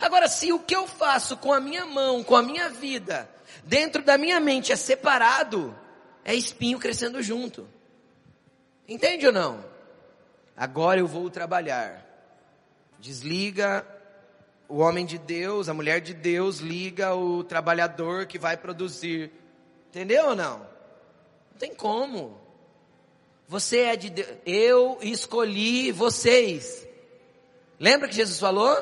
Agora, se o que eu faço com a minha mão, com a minha vida, dentro da minha mente é separado, é espinho crescendo junto. Entende ou não? Agora eu vou trabalhar. Desliga o homem de Deus, a mulher de Deus, liga o trabalhador que vai produzir. Entendeu ou não? Não tem como. Você é de Deus. Eu escolhi vocês. Lembra que Jesus falou?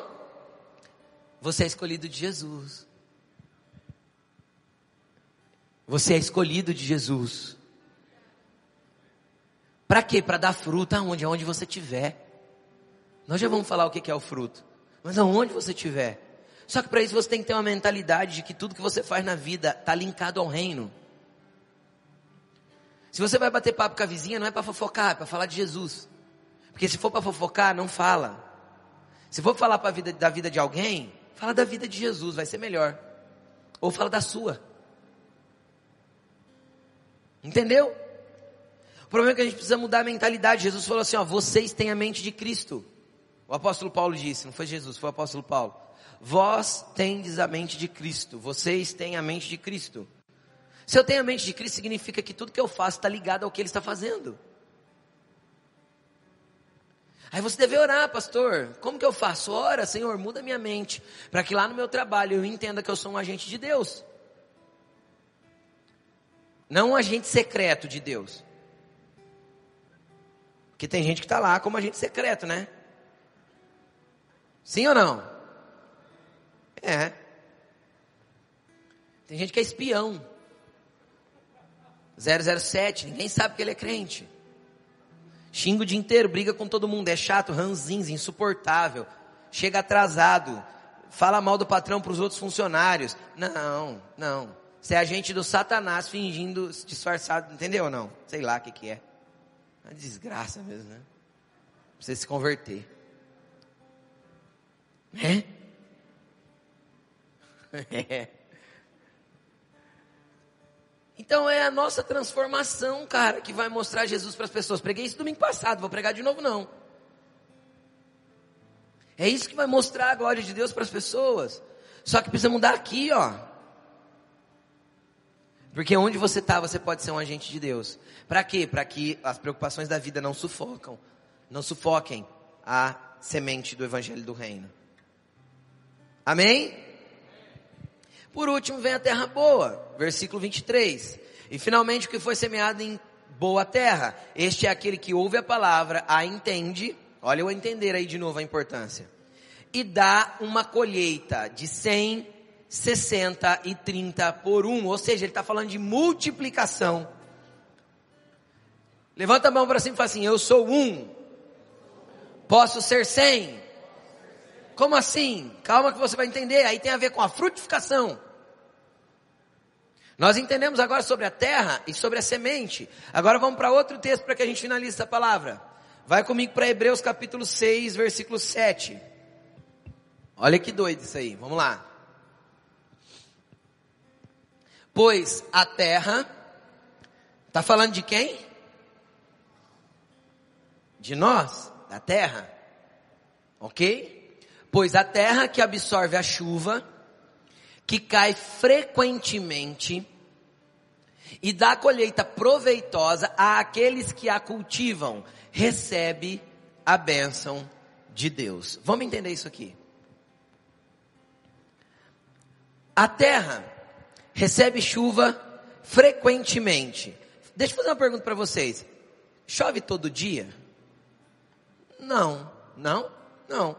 Você é escolhido de Jesus. Você é escolhido de Jesus. Para quê? Para dar fruto aonde? Aonde você estiver. Nós já vamos falar o que é o fruto. Mas aonde você estiver. Só que para isso você tem que ter uma mentalidade de que tudo que você faz na vida está linkado ao reino. Se você vai bater papo com a vizinha, não é para fofocar, é para falar de Jesus. Porque se for para fofocar, não fala. Se for falar para vida, da vida de alguém, fala da vida de Jesus, vai ser melhor. Ou fala da sua. Entendeu? O problema é que a gente precisa mudar a mentalidade. Jesus falou assim: ó, vocês têm a mente de Cristo. O apóstolo Paulo disse, não foi Jesus, foi o apóstolo Paulo. Vós tendes a mente de Cristo, vocês têm a mente de Cristo. Se eu tenho a mente de Cristo, significa que tudo que eu faço está ligado ao que Ele está fazendo. Aí você deve orar, pastor. Como que eu faço? Ora, Senhor, muda minha mente. Para que lá no meu trabalho eu entenda que eu sou um agente de Deus. Não um agente secreto de Deus. Porque tem gente que está lá como agente secreto, né? Sim ou não? É. Tem gente que é espião. 007, ninguém sabe que ele é crente. Xinga o dia inteiro, briga com todo mundo, é chato, ranzinza, insuportável, chega atrasado, fala mal do patrão para os outros funcionários. Não, não. Você é agente do Satanás fingindo disfarçado, entendeu ou não? Sei lá o que, que é. Uma desgraça mesmo, né? Você se converter. Né? É. Então é a nossa transformação, cara, que vai mostrar Jesus para as pessoas. Preguei isso domingo passado, vou pregar de novo não. É isso que vai mostrar a glória de Deus para as pessoas. Só que precisa mudar aqui, ó. Porque onde você está, você pode ser um agente de Deus. Para quê? Para que as preocupações da vida não sufocam, não sufoquem a semente do evangelho do reino. Amém? Por último, vem a terra boa, versículo 23. E finalmente o que foi semeado em boa terra, este é aquele que ouve a palavra, a entende, olha o entender aí de novo a importância, e dá uma colheita de 100, 60 e 30 por um, ou seja, ele está falando de multiplicação. Levanta a mão para cima e fala assim: Eu sou um, posso ser cem. Como assim? Calma que você vai entender. Aí tem a ver com a frutificação. Nós entendemos agora sobre a terra e sobre a semente. Agora vamos para outro texto para que a gente finalize essa palavra. Vai comigo para Hebreus capítulo 6, versículo 7. Olha que doido isso aí. Vamos lá. Pois a terra, está falando de quem? De nós, da terra. Ok? Pois a terra que absorve a chuva, que cai frequentemente e dá colheita proveitosa àqueles que a cultivam, recebe a bênção de Deus. Vamos entender isso aqui. A terra recebe chuva frequentemente. Deixa eu fazer uma pergunta para vocês. Chove todo dia? Não, não, não.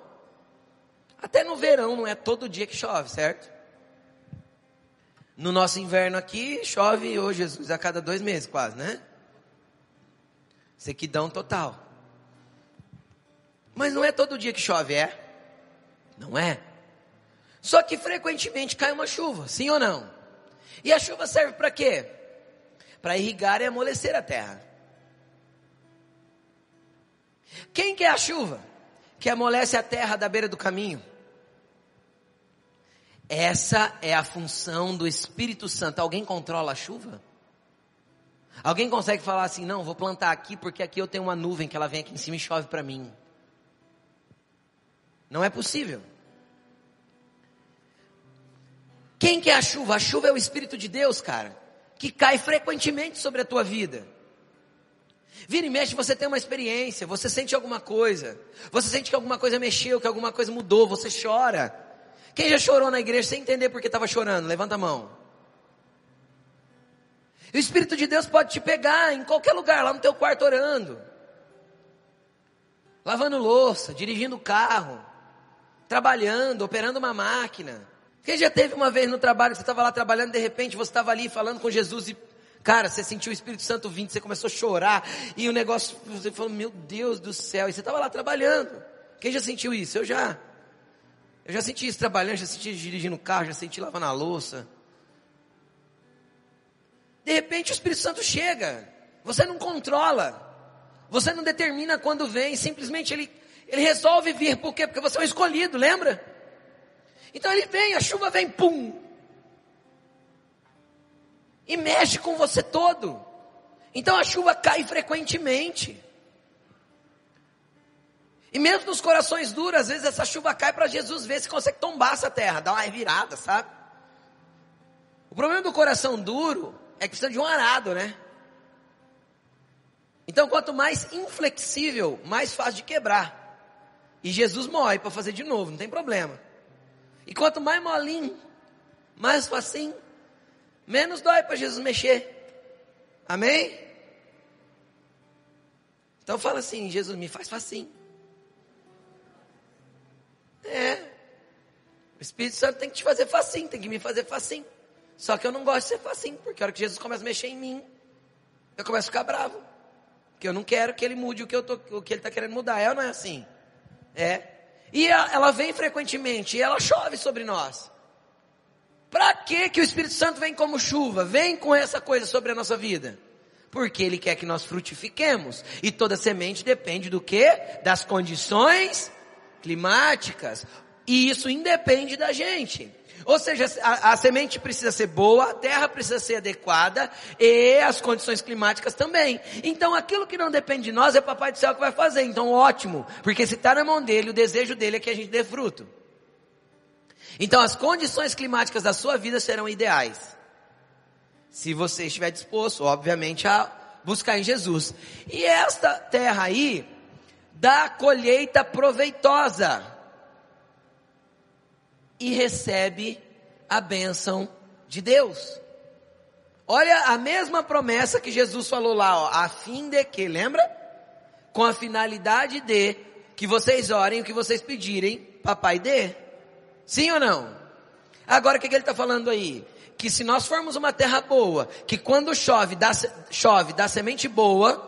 Até no verão não é todo dia que chove, certo? No nosso inverno aqui, chove, ô oh Jesus, a cada dois meses quase, né? Sequidão total. Mas não é todo dia que chove, é? Não é? Só que frequentemente cai uma chuva, sim ou não? E a chuva serve para quê? Para irrigar e amolecer a terra. Quem quer a chuva? Que amolece a terra da beira do caminho. Essa é a função do Espírito Santo. Alguém controla a chuva? Alguém consegue falar assim, não, vou plantar aqui porque aqui eu tenho uma nuvem que ela vem aqui em cima e chove para mim. Não é possível. Quem que é a chuva? A chuva é o Espírito de Deus, cara, que cai frequentemente sobre a tua vida. Vira e mexe, você tem uma experiência, você sente alguma coisa, você sente que alguma coisa mexeu, que alguma coisa mudou, você chora. Quem já chorou na igreja sem entender por que estava chorando? Levanta a mão. o Espírito de Deus pode te pegar em qualquer lugar, lá no teu quarto orando. Lavando louça, dirigindo o carro, trabalhando, operando uma máquina. Quem já teve uma vez no trabalho, você estava lá trabalhando, de repente você estava ali falando com Jesus e, cara, você sentiu o Espírito Santo vindo, você começou a chorar, e o negócio, você falou, meu Deus do céu, e você estava lá trabalhando. Quem já sentiu isso? Eu já. Eu já senti isso trabalhando, já senti dirigindo o carro, já senti lavando a louça. De repente o Espírito Santo chega. Você não controla. Você não determina quando vem. Simplesmente ele, ele resolve vir. Por quê? Porque você é um escolhido, lembra? Então ele vem, a chuva vem, pum. E mexe com você todo. Então a chuva cai frequentemente. E mesmo nos corações duros, às vezes essa chuva cai para Jesus ver se consegue tombar essa terra, dar uma revirada, sabe? O problema do coração duro é que precisa de um arado, né? Então, quanto mais inflexível, mais fácil de quebrar. E Jesus morre para fazer de novo, não tem problema. E quanto mais molinho, mais facinho, menos dói para Jesus mexer. Amém? Então fala assim, Jesus me faz facinho. É. O Espírito Santo tem que te fazer facinho, tem que me fazer facinho. Só que eu não gosto de ser facinho, porque a hora que Jesus começa a mexer em mim, eu começo a ficar bravo. Porque eu não quero que ele mude o que, eu tô, o que ele está querendo mudar. É ou não é assim? É. E ela, ela vem frequentemente e ela chove sobre nós. Para que que o Espírito Santo vem como chuva? Vem com essa coisa sobre a nossa vida. Porque ele quer que nós frutifiquemos. E toda semente depende do que? Das condições climáticas, e isso independe da gente. Ou seja, a, a, semente precisa ser boa, a terra precisa ser adequada e as condições climáticas também. Então aquilo que não depende de nós é Papai do Céu que vai fazer. Então ótimo, porque se está na mão dele, o desejo dele é que a gente dê fruto. Então as condições climáticas da sua vida serão ideais. Se você estiver disposto, obviamente, a buscar em Jesus. E esta terra aí dá colheita proveitosa e recebe a bênção de Deus. Olha a mesma promessa que Jesus falou lá, ó, a fim de que, lembra? Com a finalidade de que vocês orem o que vocês pedirem, papai dê. Sim ou não? Agora o que, que ele está falando aí? Que se nós formos uma terra boa, que quando chove dá, chove, dá semente boa,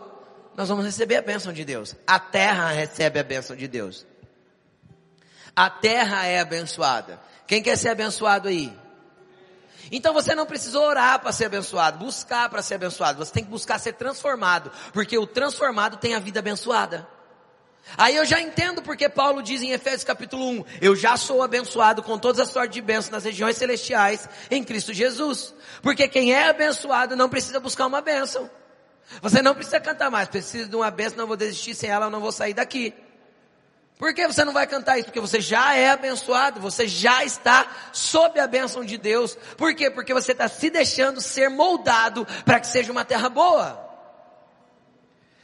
nós vamos receber a bênção de Deus. A terra recebe a bênção de Deus. A terra é abençoada. Quem quer ser abençoado aí? Então você não precisa orar para ser abençoado, buscar para ser abençoado. Você tem que buscar ser transformado, porque o transformado tem a vida abençoada. Aí eu já entendo porque Paulo diz em Efésios capítulo 1, eu já sou abençoado com todas as sortes de bênçãos nas regiões celestiais em Cristo Jesus. Porque quem é abençoado não precisa buscar uma bênção. Você não precisa cantar mais, precisa de uma bênção, não vou desistir sem ela, eu não vou sair daqui. Por que você não vai cantar isso? Porque você já é abençoado, você já está sob a bênção de Deus. Por quê? Porque você está se deixando ser moldado para que seja uma terra boa.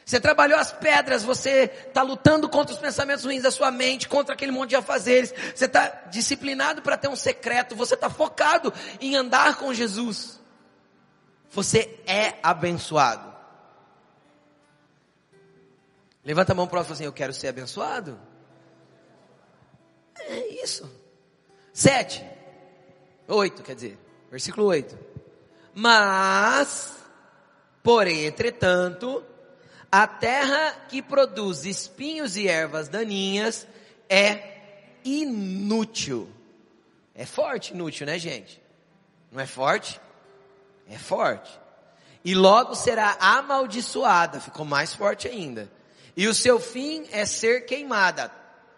Você trabalhou as pedras, você está lutando contra os pensamentos ruins da sua mente, contra aquele monte de afazeres. Você está disciplinado para ter um secreto, você está focado em andar com Jesus. Você é abençoado. Levanta a mão o assim, eu quero ser abençoado. É isso. Sete. Oito, quer dizer. Versículo oito. Mas, porém, entretanto, a terra que produz espinhos e ervas daninhas é inútil. É forte inútil, né gente? Não é forte? É forte. E logo será amaldiçoada, ficou mais forte ainda. E o seu fim é ser queimada.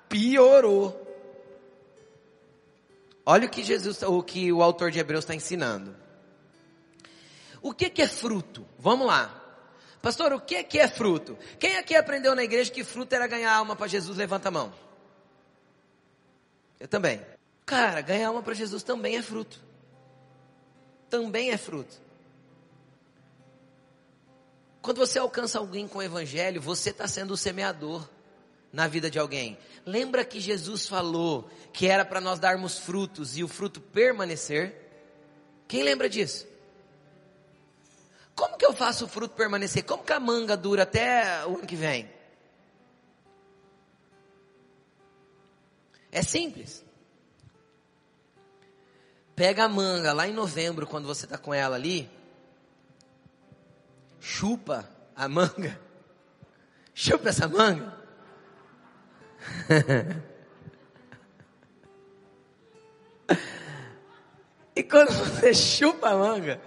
Piorou. Olha o que Jesus, o que o autor de Hebreus está ensinando. O que, que é fruto? Vamos lá. Pastor, o que, que é fruto? Quem aqui aprendeu na igreja que fruto era ganhar alma para Jesus? Levanta a mão. Eu também. Cara, ganhar alma para Jesus também é fruto. Também é fruto. Quando você alcança alguém com o evangelho, você está sendo o semeador na vida de alguém. Lembra que Jesus falou que era para nós darmos frutos e o fruto permanecer? Quem lembra disso? Como que eu faço o fruto permanecer? Como que a manga dura até o ano que vem? É simples. Pega a manga lá em novembro, quando você está com ela ali, chupa a manga, chupa essa manga, e quando você chupa a manga,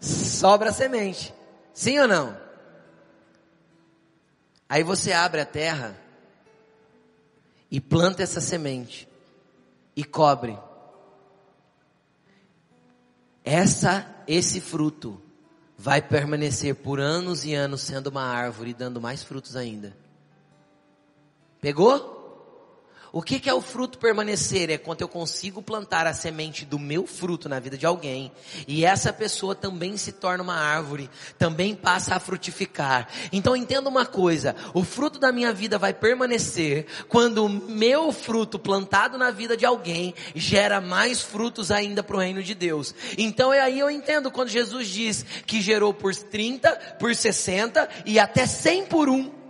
sobra semente. Sim ou não? Aí você abre a terra e planta essa semente e cobre. Essa esse fruto vai permanecer por anos e anos sendo uma árvore dando mais frutos ainda. Pegou? O que, que, é o fruto permanecer? É quando eu consigo plantar a semente do meu fruto na vida de alguém e essa pessoa também se torna uma árvore, também passa a frutificar. Então entenda uma coisa: o fruto da minha vida vai permanecer quando o meu fruto plantado na vida de alguém gera mais frutos ainda para o reino de Deus. Então é aí eu entendo quando Jesus diz que gerou por 30, por 60 e até 100 por um.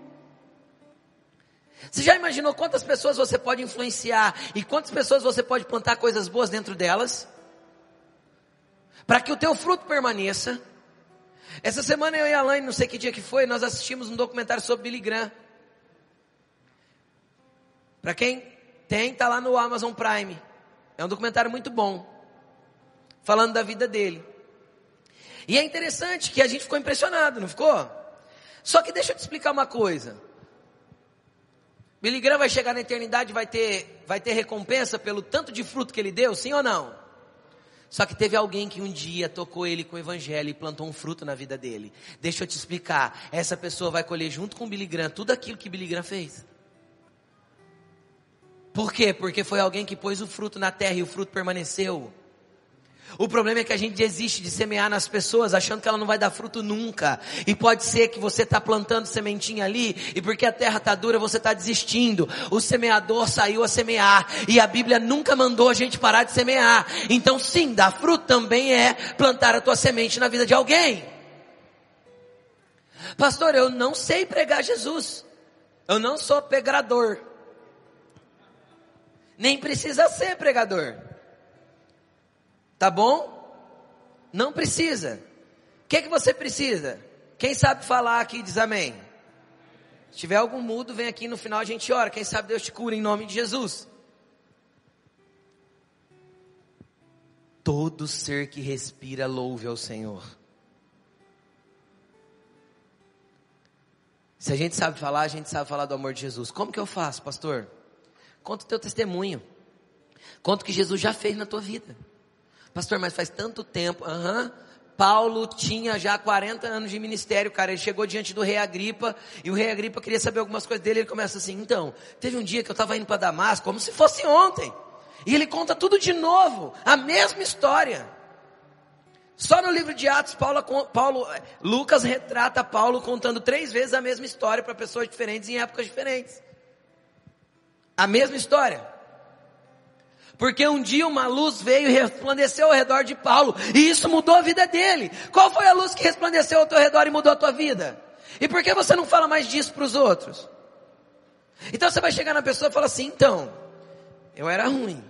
Você já imaginou quantas pessoas você pode influenciar e quantas pessoas você pode plantar coisas boas dentro delas? Para que o teu fruto permaneça. Essa semana eu e a Alain, não sei que dia que foi, nós assistimos um documentário sobre Billy Graham. Para quem tem, tá lá no Amazon Prime. É um documentário muito bom. Falando da vida dele. E é interessante que a gente ficou impressionado, não ficou? Só que deixa eu te explicar uma coisa. Billy Graham vai chegar na eternidade, vai ter, vai ter recompensa pelo tanto de fruto que ele deu, sim ou não? Só que teve alguém que um dia tocou ele com o evangelho e plantou um fruto na vida dele. Deixa eu te explicar. Essa pessoa vai colher junto com Billy Graham tudo aquilo que Billy Graham fez. Por quê? Porque foi alguém que pôs o fruto na terra e o fruto permaneceu. O problema é que a gente desiste de semear nas pessoas, achando que ela não vai dar fruto nunca. E pode ser que você está plantando sementinha ali, e porque a terra está dura, você está desistindo. O semeador saiu a semear, e a Bíblia nunca mandou a gente parar de semear. Então sim, dar fruto também é plantar a tua semente na vida de alguém. Pastor, eu não sei pregar Jesus. Eu não sou pregador. Nem precisa ser pregador. Tá bom? Não precisa. O que, é que você precisa? Quem sabe falar aqui diz amém. Se tiver algum mudo, vem aqui no final a gente ora. Quem sabe Deus te cura em nome de Jesus. Todo ser que respira louve ao Senhor. Se a gente sabe falar, a gente sabe falar do amor de Jesus. Como que eu faço, pastor? Conta o teu testemunho. Conta o que Jesus já fez na tua vida. Pastor, mas faz tanto tempo. Aham. Uhum. Paulo tinha já 40 anos de ministério, cara. Ele chegou diante do rei Agripa e o rei Agripa queria saber algumas coisas dele. Ele começa assim: então, teve um dia que eu estava indo para Damasco, como se fosse ontem. E ele conta tudo de novo, a mesma história. Só no livro de Atos, Paulo, Paulo, Lucas retrata Paulo contando três vezes a mesma história para pessoas diferentes em épocas diferentes. A mesma história. Porque um dia uma luz veio e resplandeceu ao redor de Paulo, e isso mudou a vida dele. Qual foi a luz que resplandeceu ao teu redor e mudou a tua vida? E por que você não fala mais disso para os outros? Então você vai chegar na pessoa e falar assim: então, eu era ruim,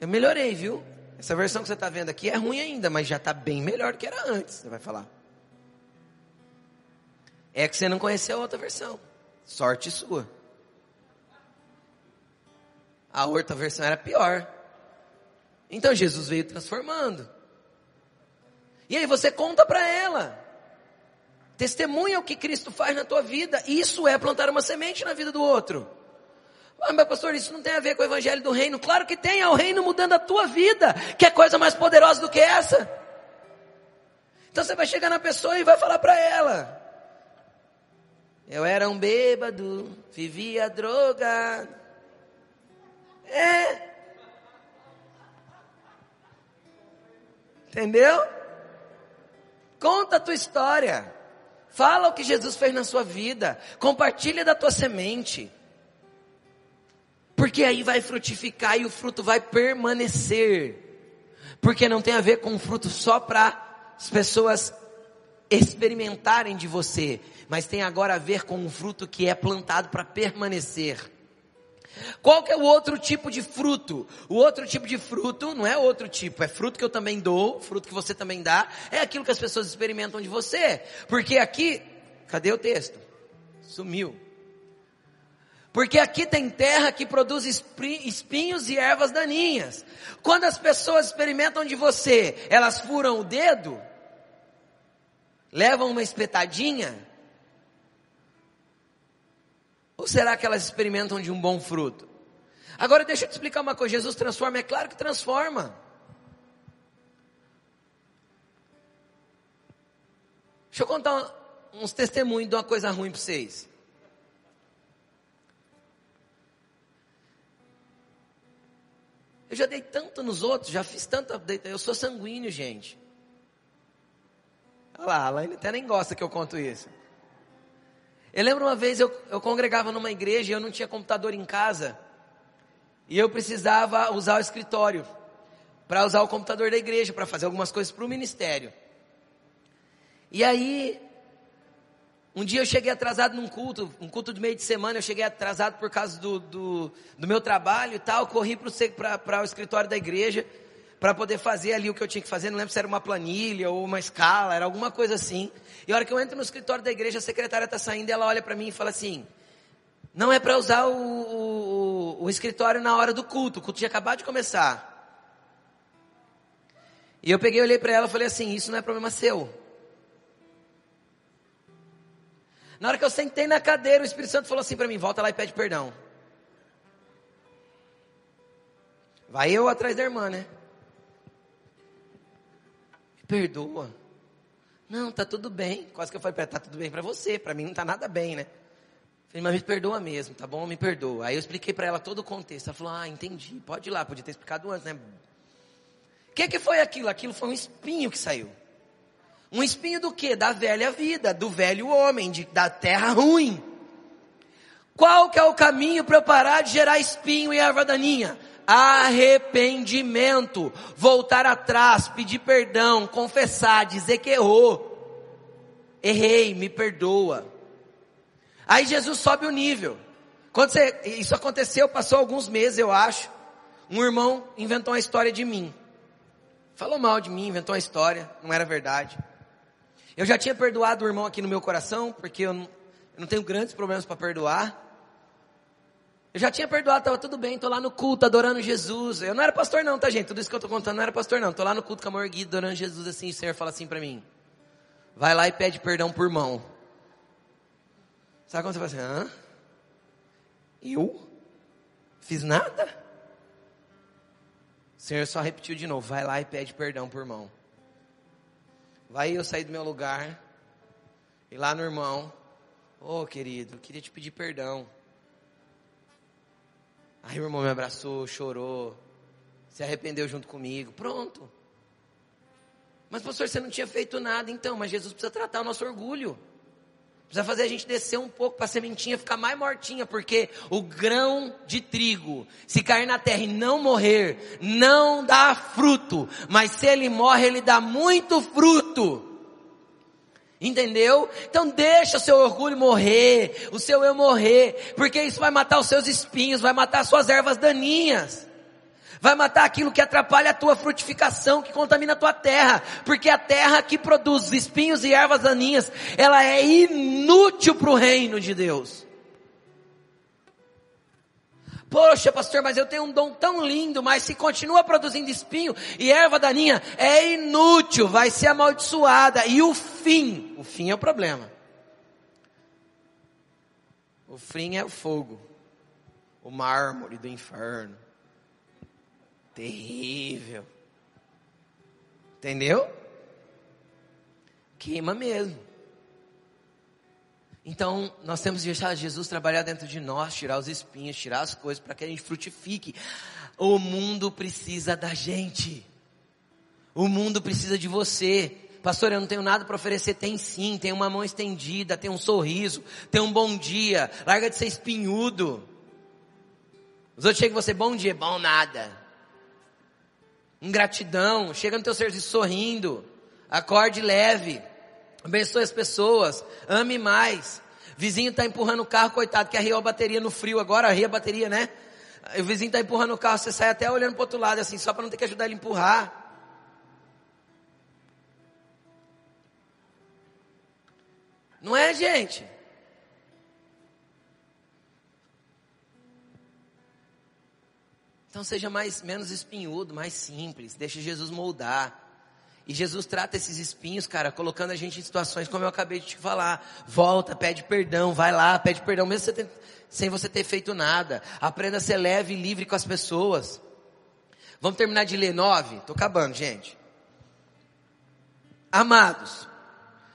eu melhorei, viu? Essa versão que você está vendo aqui é ruim ainda, mas já está bem melhor do que era antes. Você vai falar. É que você não conheceu a outra versão. Sorte sua. A outra versão era pior. Então Jesus veio transformando. E aí você conta para ela. Testemunha o que Cristo faz na tua vida. Isso é plantar uma semente na vida do outro. Ah, mas pastor, isso não tem a ver com o evangelho do reino. Claro que tem, é o reino mudando a tua vida. Que é coisa mais poderosa do que essa? Então você vai chegar na pessoa e vai falar para ela. Eu era um bêbado, vivia droga, é. Entendeu? Conta a tua história. Fala o que Jesus fez na sua vida. Compartilha da tua semente. Porque aí vai frutificar e o fruto vai permanecer. Porque não tem a ver com fruto só para as pessoas experimentarem de você, mas tem agora a ver com um fruto que é plantado para permanecer. Qual que é o outro tipo de fruto? O outro tipo de fruto não é outro tipo, é fruto que eu também dou, fruto que você também dá, é aquilo que as pessoas experimentam de você. Porque aqui, cadê o texto? Sumiu. Porque aqui tem terra que produz espinhos e ervas daninhas. Quando as pessoas experimentam de você, elas furam o dedo, levam uma espetadinha, ou será que elas experimentam de um bom fruto? Agora deixa eu te explicar uma coisa: Jesus transforma? É claro que transforma. Deixa eu contar uns testemunhos de uma coisa ruim para vocês. Eu já dei tanto nos outros, já fiz tanta. Eu sou sanguíneo, gente. Olha lá, Alaine até nem gosta que eu conto isso. Eu lembro uma vez eu, eu congregava numa igreja e eu não tinha computador em casa. E eu precisava usar o escritório para usar o computador da igreja, para fazer algumas coisas para o ministério. E aí, um dia eu cheguei atrasado num culto, um culto de meio de semana, eu cheguei atrasado por causa do, do, do meu trabalho e tal, corri para o escritório da igreja para poder fazer ali o que eu tinha que fazer, não lembro se era uma planilha ou uma escala, era alguma coisa assim. E a hora que eu entro no escritório da igreja, a secretária está saindo ela olha para mim e fala assim: não é para usar o, o, o, escritório na hora do culto, o culto tinha acabado de começar. E eu peguei, olhei para ela e falei assim: isso não é problema seu. Na hora que eu sentei na cadeira, o Espírito Santo falou assim para mim: volta lá e pede perdão. Vai eu atrás da irmã, né? Perdoa. Não, tá tudo bem. Quase que eu falei tá tudo bem para você, para mim não tá nada bem, né? Falei, mas me perdoa mesmo, tá bom? Me perdoa. Aí eu expliquei para ela todo o contexto. Ela falou, ah, entendi, pode ir lá, podia ter explicado antes, né? O que, que foi aquilo? Aquilo foi um espinho que saiu. Um espinho do que? Da velha vida, do velho homem, de, da terra ruim. Qual que é o caminho para eu parar de gerar espinho e erva daninha? Arrependimento. Voltar atrás, pedir perdão, confessar, dizer que errou. Errei, me perdoa. Aí Jesus sobe o nível. Quando você, isso aconteceu, passou alguns meses, eu acho. Um irmão inventou uma história de mim. Falou mal de mim, inventou uma história, não era verdade. Eu já tinha perdoado o irmão aqui no meu coração, porque eu não, eu não tenho grandes problemas para perdoar. Eu já tinha perdoado, estava tudo bem, estou lá no culto adorando Jesus. Eu não era pastor não, tá gente? Tudo isso que eu estou contando não era pastor não. Estou lá no culto com a mão erguida, adorando Jesus assim, o Senhor fala assim para mim. Vai lá e pede perdão por mão. Sabe quando você fala assim, hã? Eu? Fiz nada? O Senhor só repetiu de novo, vai lá e pede perdão por mão. Vai eu sair do meu lugar, e lá no irmão, ô oh, querido, queria te pedir perdão. Aí o irmão me abraçou, chorou, se arrependeu junto comigo. Pronto. Mas pastor, você não tinha feito nada então, mas Jesus precisa tratar o nosso orgulho. Precisa fazer a gente descer um pouco para a sementinha ficar mais mortinha, porque o grão de trigo, se cair na terra e não morrer, não dá fruto, mas se ele morre, ele dá muito fruto. Entendeu? Então deixa o seu orgulho morrer, o seu eu morrer, porque isso vai matar os seus espinhos, vai matar as suas ervas daninhas. Vai matar aquilo que atrapalha a tua frutificação, que contamina a tua terra, porque a terra que produz espinhos e ervas daninhas, ela é inútil para o reino de Deus. Poxa, pastor, mas eu tenho um dom tão lindo, mas se continua produzindo espinho e erva daninha, é inútil, vai ser amaldiçoada. E o fim, o fim é o problema. O fim é o fogo, o mármore do inferno. Terrível. Entendeu? Queima mesmo. Então, nós temos que deixar Jesus trabalhar dentro de nós, tirar os espinhos, tirar as coisas para que a gente frutifique. O mundo precisa da gente. O mundo precisa de você. Pastor, eu não tenho nada para oferecer. Tem sim, tem uma mão estendida, tem um sorriso, tem um bom dia. Larga de ser espinhudo. Os outros chegam e você, bom dia, bom nada. Ingratidão, chega no teu serviço sorrindo. Acorde leve. Abençoe as pessoas. Ame mais. Vizinho está empurrando o carro, coitado, que arriou a bateria no frio agora, arria a bateria, né? O vizinho está empurrando o carro, você sai até olhando para outro lado, assim, só para não ter que ajudar ele a empurrar. Não é, gente? Então seja mais menos espinhudo, mais simples, deixe Jesus moldar. E Jesus trata esses espinhos, cara, colocando a gente em situações como eu acabei de te falar. Volta, pede perdão, vai lá, pede perdão, mesmo você ter, sem você ter feito nada. Aprenda a ser leve e livre com as pessoas. Vamos terminar de ler nove? Tô acabando, gente. Amados.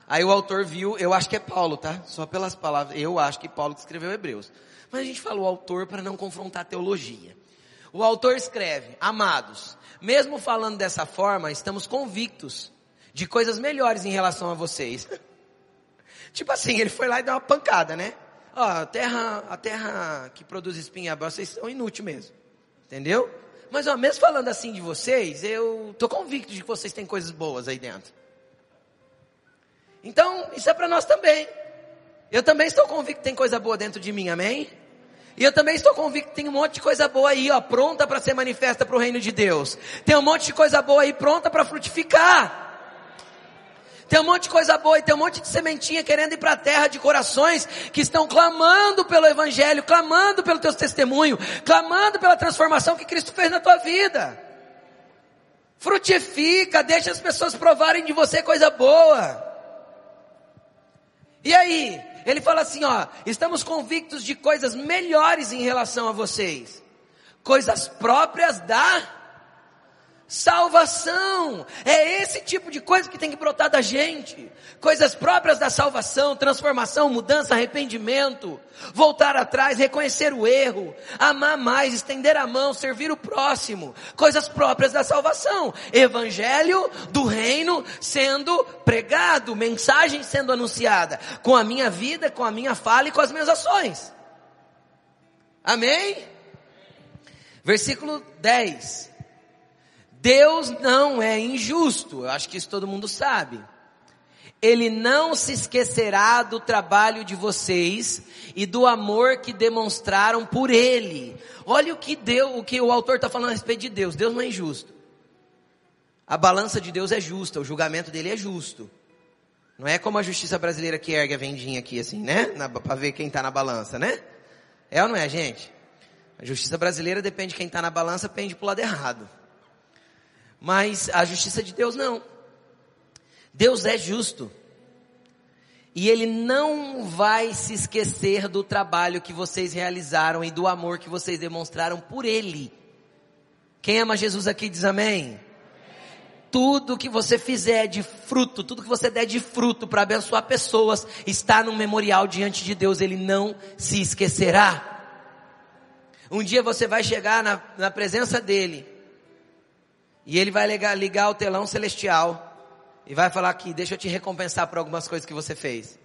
Aí o autor viu, eu acho que é Paulo, tá? Só pelas palavras, eu acho que Paulo que escreveu Hebreus. Mas a gente fala o autor para não confrontar a teologia. O autor escreve, amados, mesmo falando dessa forma, estamos convictos de coisas melhores em relação a vocês. tipo assim, ele foi lá e deu uma pancada, né? Ó, a terra, a terra que produz espinha, vocês são inúteis mesmo. Entendeu? Mas ó, mesmo falando assim de vocês, eu tô convicto de que vocês têm coisas boas aí dentro. Então, isso é para nós também. Eu também estou convicto que tem coisa boa dentro de mim, amém? E eu também estou convicto que tem um monte de coisa boa aí, ó, pronta para ser manifesta para o reino de Deus. Tem um monte de coisa boa aí pronta para frutificar. Tem um monte de coisa boa e tem um monte de sementinha querendo ir para a terra de corações que estão clamando pelo evangelho, clamando pelo teu testemunho, clamando pela transformação que Cristo fez na tua vida. Frutifica, deixa as pessoas provarem de você coisa boa. E aí, ele fala assim, ó, estamos convictos de coisas melhores em relação a vocês. Coisas próprias da Salvação. É esse tipo de coisa que tem que brotar da gente. Coisas próprias da salvação, transformação, mudança, arrependimento, voltar atrás, reconhecer o erro, amar mais, estender a mão, servir o próximo. Coisas próprias da salvação. Evangelho do reino sendo pregado, mensagem sendo anunciada, com a minha vida, com a minha fala e com as minhas ações. Amém? Versículo 10. Deus não é injusto, eu acho que isso todo mundo sabe. Ele não se esquecerá do trabalho de vocês e do amor que demonstraram por Ele. Olha o que deu, o que o autor está falando a respeito de Deus. Deus não é injusto. A balança de Deus é justa, o julgamento dele é justo. Não é como a justiça brasileira que ergue a vendinha aqui assim, né? Para ver quem está na balança, né? É ou não é, gente? A justiça brasileira depende de quem está na balança, pende para o lado errado. Mas a justiça de Deus não. Deus é justo. E Ele não vai se esquecer do trabalho que vocês realizaram e do amor que vocês demonstraram por Ele. Quem ama Jesus aqui diz amém. Tudo que você fizer de fruto, tudo que você der de fruto para abençoar pessoas, está no memorial diante de Deus, Ele não se esquecerá. Um dia você vai chegar na, na presença dele e ele vai ligar, ligar o telão celestial e vai falar aqui, deixa eu te recompensar por algumas coisas que você fez.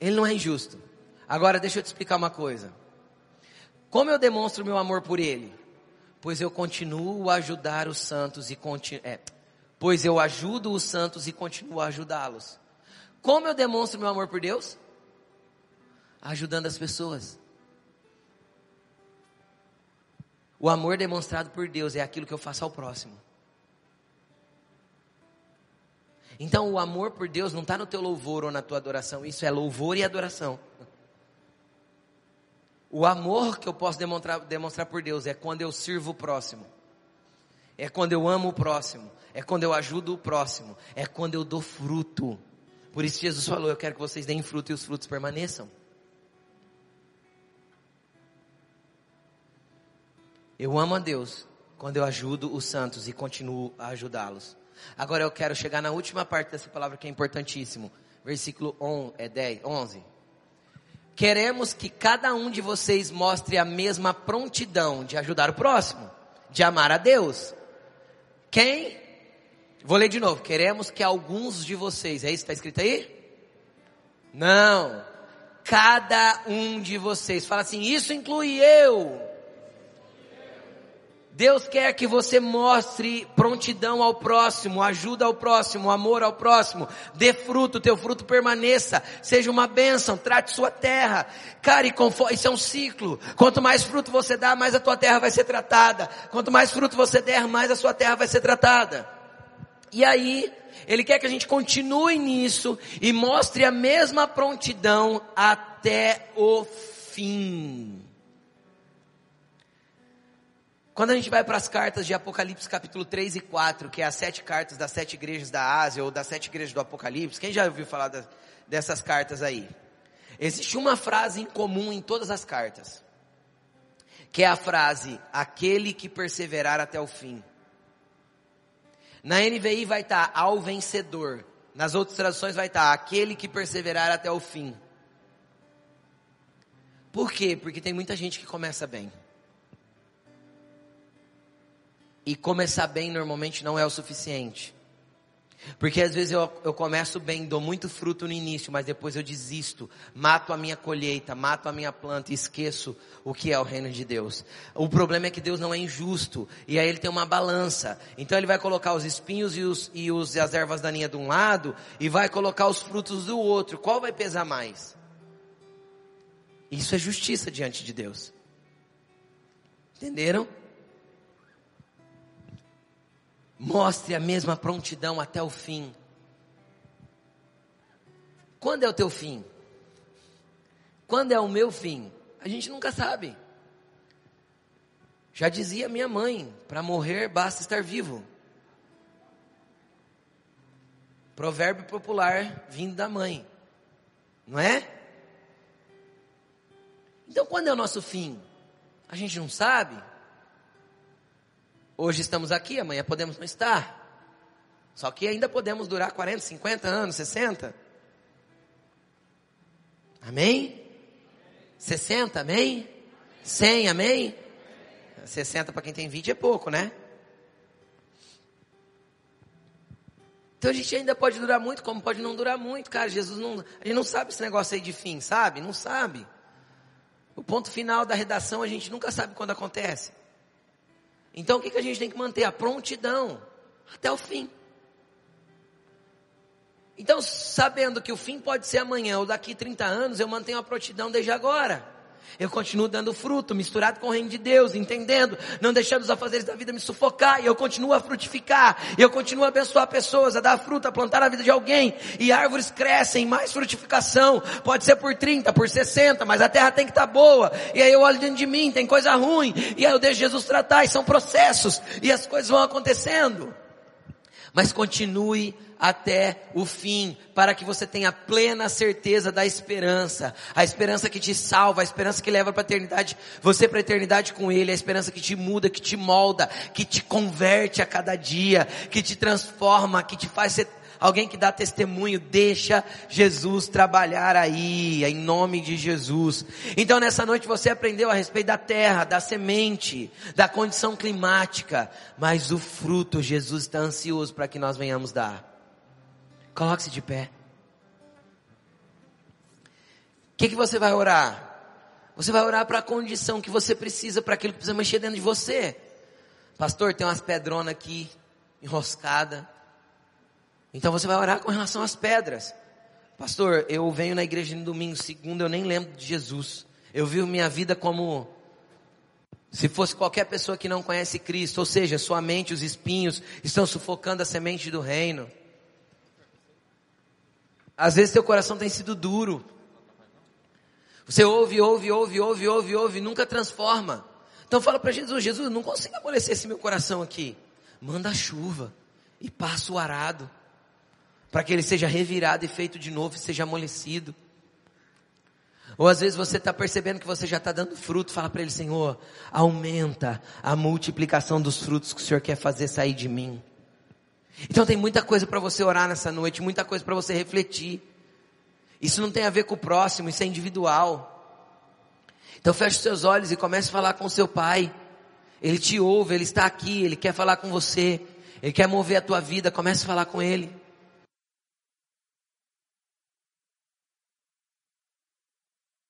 Ele não é injusto. Agora deixa eu te explicar uma coisa. Como eu demonstro meu amor por ele? Pois eu continuo a ajudar os santos e continuo, é, pois eu ajudo os santos e continuo a ajudá-los. Como eu demonstro meu amor por Deus? Ajudando as pessoas. O amor demonstrado por Deus é aquilo que eu faço ao próximo. Então o amor por Deus não está no teu louvor ou na tua adoração, isso é louvor e adoração. O amor que eu posso demonstrar, demonstrar por Deus é quando eu sirvo o próximo, é quando eu amo o próximo, é quando eu ajudo o próximo, é quando eu dou fruto. Por isso Jesus falou: Eu quero que vocês deem fruto e os frutos permaneçam. Eu amo a Deus quando eu ajudo os santos e continuo a ajudá-los. Agora eu quero chegar na última parte dessa palavra que é importantíssimo. Versículo 11, é 10, 11. Queremos que cada um de vocês mostre a mesma prontidão de ajudar o próximo, de amar a Deus. Quem? Vou ler de novo. Queremos que alguns de vocês, é isso que está escrito aí? Não. Cada um de vocês. Fala assim, isso inclui eu. Deus quer que você mostre prontidão ao próximo, ajuda ao próximo, amor ao próximo, dê fruto, teu fruto permaneça, seja uma bênção, trate sua terra. Cara, e conforme, isso é um ciclo. Quanto mais fruto você dá, mais a tua terra vai ser tratada. Quanto mais fruto você der, mais a sua terra vai ser tratada. E aí, Ele quer que a gente continue nisso e mostre a mesma prontidão até o fim. Quando a gente vai para as cartas de Apocalipse capítulo 3 e 4, que é as sete cartas das sete igrejas da Ásia ou das sete igrejas do Apocalipse, quem já ouviu falar dessas cartas aí? Existe uma frase em comum em todas as cartas, que é a frase, aquele que perseverar até o fim. Na NVI vai estar tá, ao vencedor, nas outras traduções vai estar tá, aquele que perseverar até o fim. Por quê? Porque tem muita gente que começa bem. E começar bem normalmente não é o suficiente. Porque às vezes eu, eu começo bem, dou muito fruto no início, mas depois eu desisto, mato a minha colheita, mato a minha planta e esqueço o que é o reino de Deus. O problema é que Deus não é injusto, e aí ele tem uma balança. Então ele vai colocar os espinhos e, os, e, os, e as ervas daninhas de um lado, e vai colocar os frutos do outro. Qual vai pesar mais? Isso é justiça diante de Deus. Entenderam? Mostre a mesma prontidão até o fim. Quando é o teu fim? Quando é o meu fim? A gente nunca sabe. Já dizia minha mãe: para morrer basta estar vivo. Provérbio popular vindo da mãe, não é? Então, quando é o nosso fim? A gente não sabe. Hoje estamos aqui, amanhã podemos não estar. Só que ainda podemos durar 40, 50 anos, 60. Amém? 60, amém? 100, amém? 60 para quem tem 20 é pouco, né? Então a gente ainda pode durar muito, como pode não durar muito, cara. Jesus não, a gente não sabe esse negócio aí de fim, sabe? Não sabe. O ponto final da redação a gente nunca sabe quando acontece. Então o que, que a gente tem que manter? A prontidão até o fim. Então, sabendo que o fim pode ser amanhã ou daqui 30 anos, eu mantenho a prontidão desde agora. Eu continuo dando fruto, misturado com o reino de Deus, entendendo, não deixando os afazeres da vida me sufocar, e eu continuo a frutificar, eu continuo a abençoar pessoas, a dar fruto, a plantar na vida de alguém, e árvores crescem, mais frutificação, pode ser por 30, por 60, mas a terra tem que estar tá boa, e aí eu olho dentro de mim, tem coisa ruim, e aí eu deixo Jesus tratar, e são processos, e as coisas vão acontecendo. Mas continue até o fim, para que você tenha plena certeza da esperança, a esperança que te salva, a esperança que leva para a eternidade, você para a eternidade com Ele, a esperança que te muda, que te molda, que te converte a cada dia, que te transforma, que te faz ser alguém que dá testemunho, deixa Jesus trabalhar aí, em nome de Jesus. Então nessa noite você aprendeu a respeito da terra, da semente, da condição climática, mas o fruto Jesus está ansioso para que nós venhamos dar. Coloque-se de pé. O que, que você vai orar? Você vai orar para a condição que você precisa, para aquilo que precisa mexer dentro de você. Pastor, tem umas pedronas aqui, enroscada. Então você vai orar com relação às pedras. Pastor, eu venho na igreja no domingo, segundo eu nem lembro de Jesus. Eu vivo minha vida como se fosse qualquer pessoa que não conhece Cristo, ou seja, sua mente, os espinhos estão sufocando a semente do reino. Às vezes teu coração tem sido duro. Você ouve, ouve, ouve, ouve, ouve, ouve, nunca transforma. Então fala para Jesus, Jesus, não consigo amolecer esse meu coração aqui. Manda a chuva e passa o arado. Para que ele seja revirado e feito de novo e seja amolecido. Ou às vezes você está percebendo que você já está dando fruto, fala para ele, Senhor, aumenta a multiplicação dos frutos que o Senhor quer fazer sair de mim. Então tem muita coisa para você orar nessa noite, muita coisa para você refletir. Isso não tem a ver com o próximo, isso é individual. Então feche os seus olhos e comece a falar com o seu pai. Ele te ouve, ele está aqui, ele quer falar com você. Ele quer mover a tua vida, comece a falar com ele.